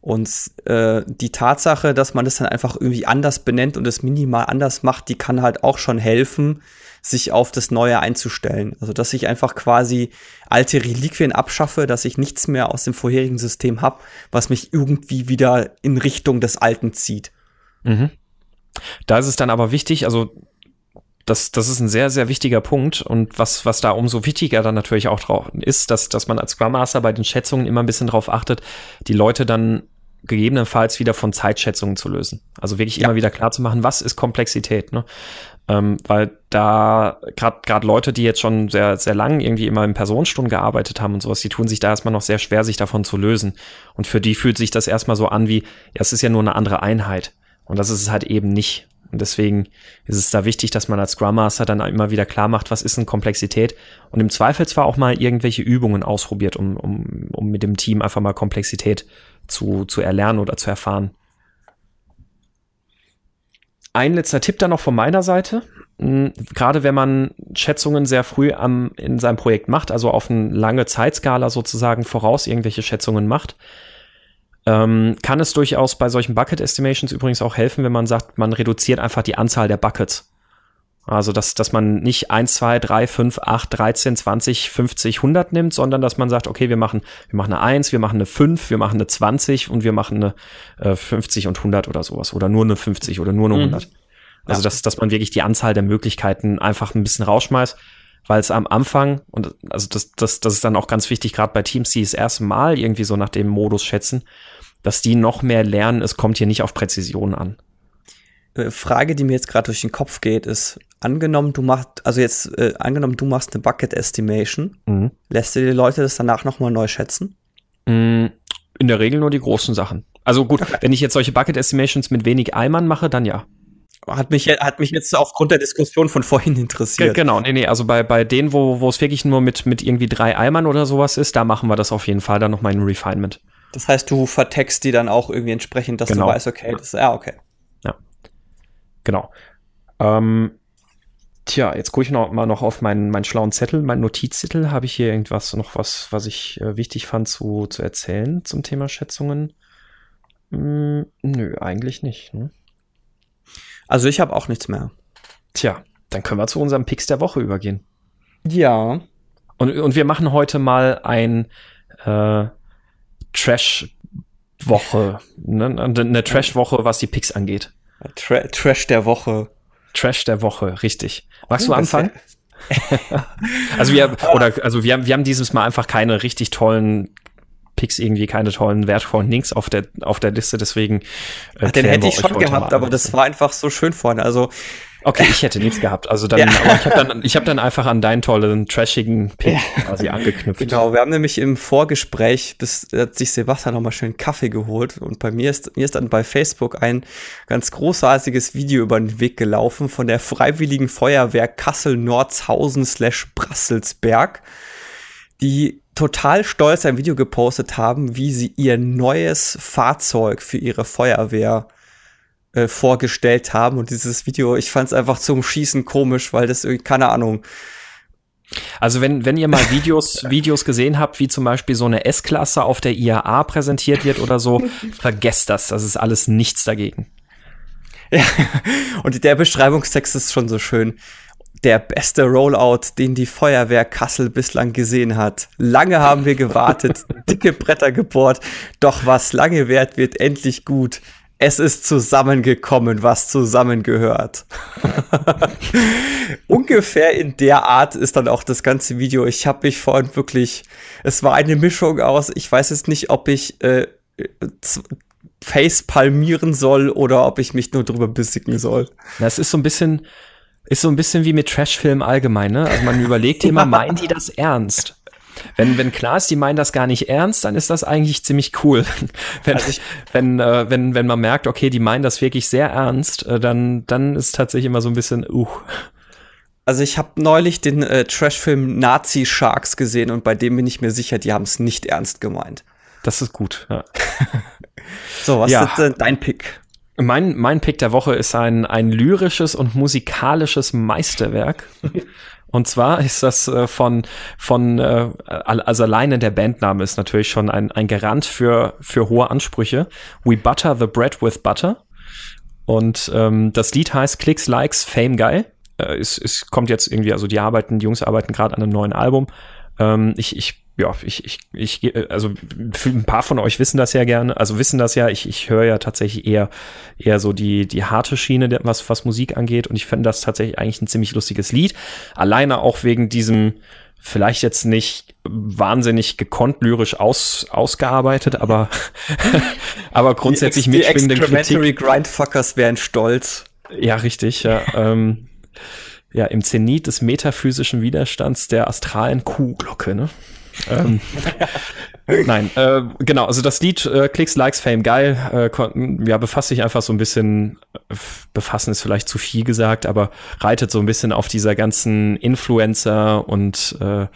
S2: Und äh, die Tatsache, dass man das dann einfach irgendwie anders benennt und es minimal anders macht, die kann halt auch schon helfen, sich auf das Neue einzustellen. Also dass ich einfach quasi alte Reliquien abschaffe, dass ich nichts mehr aus dem vorherigen System habe, was mich irgendwie wieder in Richtung des Alten zieht.
S1: Mhm. Da ist es dann aber wichtig, also das, das ist ein sehr, sehr wichtiger Punkt. Und was, was da umso wichtiger dann natürlich auch drauf ist, dass, dass man als Scrum Master bei den Schätzungen immer ein bisschen drauf achtet, die Leute dann gegebenenfalls wieder von Zeitschätzungen zu lösen. Also wirklich ja. immer wieder klar zu machen, was ist Komplexität, ne? Ähm, weil da gerade gerade Leute, die jetzt schon sehr sehr lang irgendwie immer in Personenstunden gearbeitet haben und sowas, die tun sich da erstmal noch sehr schwer, sich davon zu lösen. Und für die fühlt sich das erstmal so an wie, ja, es ist ja nur eine andere Einheit. Und das ist es halt eben nicht. Und deswegen ist es da wichtig, dass man als Scrum Master dann immer wieder klar macht, was ist denn Komplexität und im Zweifelsfall auch mal irgendwelche Übungen ausprobiert, um, um, um mit dem Team einfach mal Komplexität zu, zu erlernen oder zu erfahren. Ein letzter Tipp dann noch von meiner Seite. Hm, gerade wenn man Schätzungen sehr früh am, in seinem Projekt macht, also auf eine lange Zeitskala sozusagen voraus irgendwelche Schätzungen macht, ähm, kann es durchaus bei solchen Bucket Estimations übrigens auch helfen, wenn man sagt, man reduziert einfach die Anzahl der Buckets. Also, dass, dass man nicht 1, 2, 3, 5, 8, 13, 20, 50, 100 nimmt, sondern dass man sagt, okay, wir machen, wir machen eine 1, wir machen eine 5, wir machen eine 20 und wir machen eine äh, 50 und 100 oder sowas. Oder nur eine 50 oder nur eine 100. Mhm. Also, dass, dass man wirklich die Anzahl der Möglichkeiten einfach ein bisschen rausschmeißt, weil es am Anfang, und also das, das, das ist dann auch ganz wichtig, gerade bei Teams, die das erste Mal irgendwie so nach dem Modus schätzen, dass die noch mehr lernen, es kommt hier nicht auf Präzision an.
S2: Äh, Frage, die mir jetzt gerade durch den Kopf geht, ist, angenommen, du machst, also jetzt, äh, angenommen, du machst eine Bucket Estimation, mhm. lässt du die Leute das danach nochmal neu schätzen?
S1: Mm, in der Regel nur die großen Sachen. Also gut, wenn ich jetzt solche Bucket Estimations mit wenig Eimern mache, dann ja.
S2: Hat mich, hat mich jetzt aufgrund der Diskussion von vorhin interessiert.
S1: Genau, nee, nee, also bei, bei denen, wo, wo es wirklich nur mit, mit irgendwie drei Eimern oder sowas ist, da machen wir das auf jeden Fall dann nochmal in Refinement.
S2: Das heißt, du vertext die dann auch irgendwie entsprechend, dass genau. du weißt, okay, das ist, ja, okay.
S1: Ja. Genau. Ähm, tja, jetzt gucke ich noch mal noch auf meinen, meinen schlauen Zettel, meinen Notizzettel. Habe ich hier irgendwas, noch was, was ich äh, wichtig fand zu, zu erzählen zum Thema Schätzungen? Hm, nö, eigentlich nicht. Ne?
S2: Also ich habe auch nichts mehr.
S1: Tja, dann können wir zu unserem Picks der Woche übergehen.
S2: Ja.
S1: Und, und wir machen heute mal ein äh, Trash-Woche. Ne? Eine Trash-Woche, was die Picks angeht.
S2: Tra Trash der Woche.
S1: Trash der Woche, richtig. Magst oh, du anfangen? also wir oder also wir haben wir haben dieses Mal einfach keine richtig tollen Picks irgendwie keine tollen wertvollen Links auf der auf der Liste deswegen
S2: äh, Ach, den hätte ich schon gehabt aber das war einfach so schön vorne also
S1: Okay, ich hätte nichts gehabt. Also dann, ja. ich habe dann, ich hab dann einfach an deinen tollen, trashigen Pick ja. quasi angeknüpft.
S2: Genau, wir haben nämlich im Vorgespräch, bis hat sich Sebastian nochmal schön Kaffee geholt und bei mir ist, mir ist dann bei Facebook ein ganz großartiges Video über den Weg gelaufen von der Freiwilligen Feuerwehr Kassel-Nordshausen slash Brasselsberg, die total stolz ein Video gepostet haben, wie sie ihr neues Fahrzeug für ihre Feuerwehr äh, vorgestellt haben. Und dieses Video, ich fand es einfach zum Schießen komisch, weil das irgendwie, keine Ahnung.
S1: Also wenn, wenn ihr mal Videos, Videos gesehen habt, wie zum Beispiel so eine S-Klasse auf der IAA präsentiert wird oder so, vergesst das. Das ist alles nichts dagegen.
S2: Ja, und der Beschreibungstext ist schon so schön. Der beste Rollout, den die Feuerwehr Kassel bislang gesehen hat. Lange haben wir gewartet, dicke Bretter gebohrt, doch was lange währt, wird endlich gut es ist zusammengekommen, was zusammengehört. Ungefähr in der Art ist dann auch das ganze Video. Ich habe mich vorhin wirklich, es war eine Mischung aus, ich weiß jetzt nicht, ob ich äh, Face palmieren soll oder ob ich mich nur drüber besicken soll.
S1: Das ist so ein bisschen, ist so ein bisschen wie mit Trashfilm allgemein, ne? Also man überlegt immer, meinen die das ernst? Wenn, wenn klar ist, die meinen das gar nicht ernst, dann ist das eigentlich ziemlich cool. wenn, also ich, wenn, äh, wenn, wenn man merkt, okay, die meinen das wirklich sehr ernst, äh, dann, dann ist tatsächlich immer so ein bisschen, uh.
S2: Also ich habe neulich den äh, Trashfilm Nazi Sharks gesehen und bei dem bin ich mir sicher, die haben es nicht ernst gemeint.
S1: Das ist gut. Ja.
S2: so, was ja. ist denn dein Pick?
S1: Mein, mein Pick der Woche ist ein, ein lyrisches und musikalisches Meisterwerk. Und zwar ist das äh, von, von äh, also alleine der Bandname ist natürlich schon ein, ein Garant für, für hohe Ansprüche. We butter the bread with butter. Und ähm, das Lied heißt Clicks, Likes, Fame Guy. Äh, es, es kommt jetzt irgendwie, also die arbeiten, die Jungs arbeiten gerade an einem neuen Album. Ähm, ich, ich ja, ich, ich, ich, also ein paar von euch wissen das ja gerne, also wissen das ja, ich, ich höre ja tatsächlich eher, eher so die, die harte Schiene, was, was Musik angeht und ich finde das tatsächlich eigentlich ein ziemlich lustiges Lied. Alleine auch wegen diesem, vielleicht jetzt nicht wahnsinnig gekonnt lyrisch aus, ausgearbeitet, aber, aber grundsätzlich
S2: mit mitschwingende Kritik. Grindfuckers wären stolz.
S1: Ja, richtig, ja. ähm, ja, im Zenit des metaphysischen Widerstands der astralen Kuhglocke, ne? Ähm, nein, äh, genau, also das Lied äh, Klicks, Likes, Fame, geil, äh, ja, befasst sich einfach so ein bisschen, äh, befassen ist vielleicht zu viel gesagt, aber reitet so ein bisschen auf dieser ganzen Influencer und äh,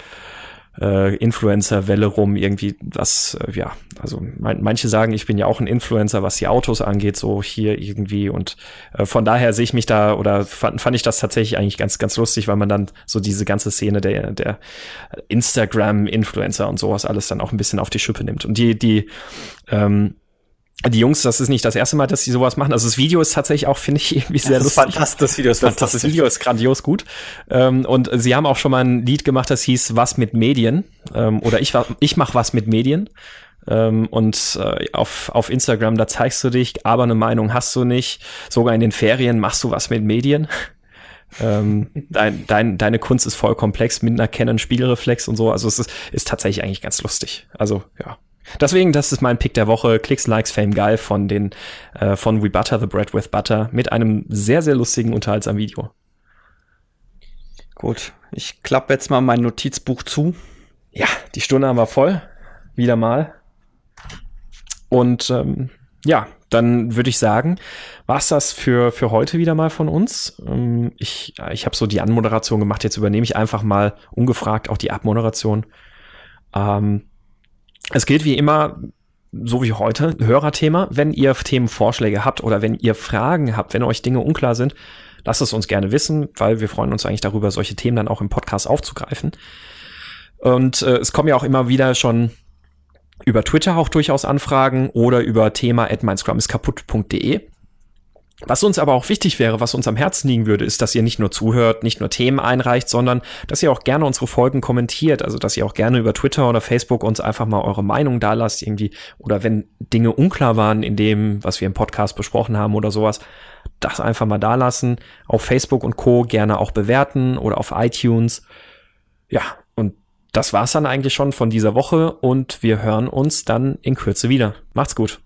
S1: äh, Influencer-Welle rum, irgendwie was, äh, ja, also mein, manche sagen, ich bin ja auch ein Influencer, was die Autos angeht, so hier irgendwie und äh, von daher sehe ich mich da oder fand, fand ich das tatsächlich eigentlich ganz, ganz lustig, weil man dann so diese ganze Szene der, der Instagram-Influencer und sowas alles dann auch ein bisschen auf die Schippe nimmt. Und die, die, ähm, die Jungs, das ist nicht das erste Mal, dass sie sowas machen. Also das Video ist tatsächlich auch, finde ich, irgendwie sehr das lustig.
S2: Fantastisch, das Video ist fantastisch.
S1: Das Video ist grandios gut. Ähm, und sie haben auch schon mal ein Lied gemacht, das hieß Was mit Medien. Ähm, oder ich, ich mach was mit Medien. Ähm, und äh, auf, auf Instagram, da zeigst du dich, aber eine Meinung hast du nicht. Sogar in den Ferien machst du was mit Medien. ähm, dein, dein, deine Kunst ist voll komplex mit einer Canon Spiegelreflex und so. Also es ist, ist tatsächlich eigentlich ganz lustig. Also ja, Deswegen, das ist mein Pick der Woche. Klicks, Likes, Fame, Geil von den, äh, von We Butter the Bread with Butter mit einem sehr, sehr lustigen, unterhaltsamen Video.
S2: Gut, ich klappe jetzt mal mein Notizbuch zu.
S1: Ja, die Stunde haben wir voll. Wieder mal. Und ähm, ja, dann würde ich sagen, war's das für, für heute wieder mal von uns. Ähm, ich ich habe so die Anmoderation gemacht, jetzt übernehme ich einfach mal ungefragt auch die Abmoderation. Ähm, es gilt wie immer, so wie heute, Hörerthema. Wenn ihr Themenvorschläge habt oder wenn ihr Fragen habt, wenn euch Dinge unklar sind, lasst es uns gerne wissen, weil wir freuen uns eigentlich darüber, solche Themen dann auch im Podcast aufzugreifen. Und äh, es kommen ja auch immer wieder schon über Twitter auch durchaus Anfragen oder über thema at kaputt.de. Was uns aber auch wichtig wäre, was uns am Herzen liegen würde, ist, dass ihr nicht nur zuhört, nicht nur Themen einreicht, sondern dass ihr auch gerne unsere Folgen kommentiert. Also, dass ihr auch gerne über Twitter oder Facebook uns einfach mal eure Meinung da lasst, irgendwie. Oder wenn Dinge unklar waren in dem, was wir im Podcast besprochen haben oder sowas, das einfach mal da lassen. Auf Facebook und Co. gerne auch bewerten oder auf iTunes. Ja, und das war's dann eigentlich schon von dieser Woche und wir hören uns dann in Kürze wieder. Macht's gut.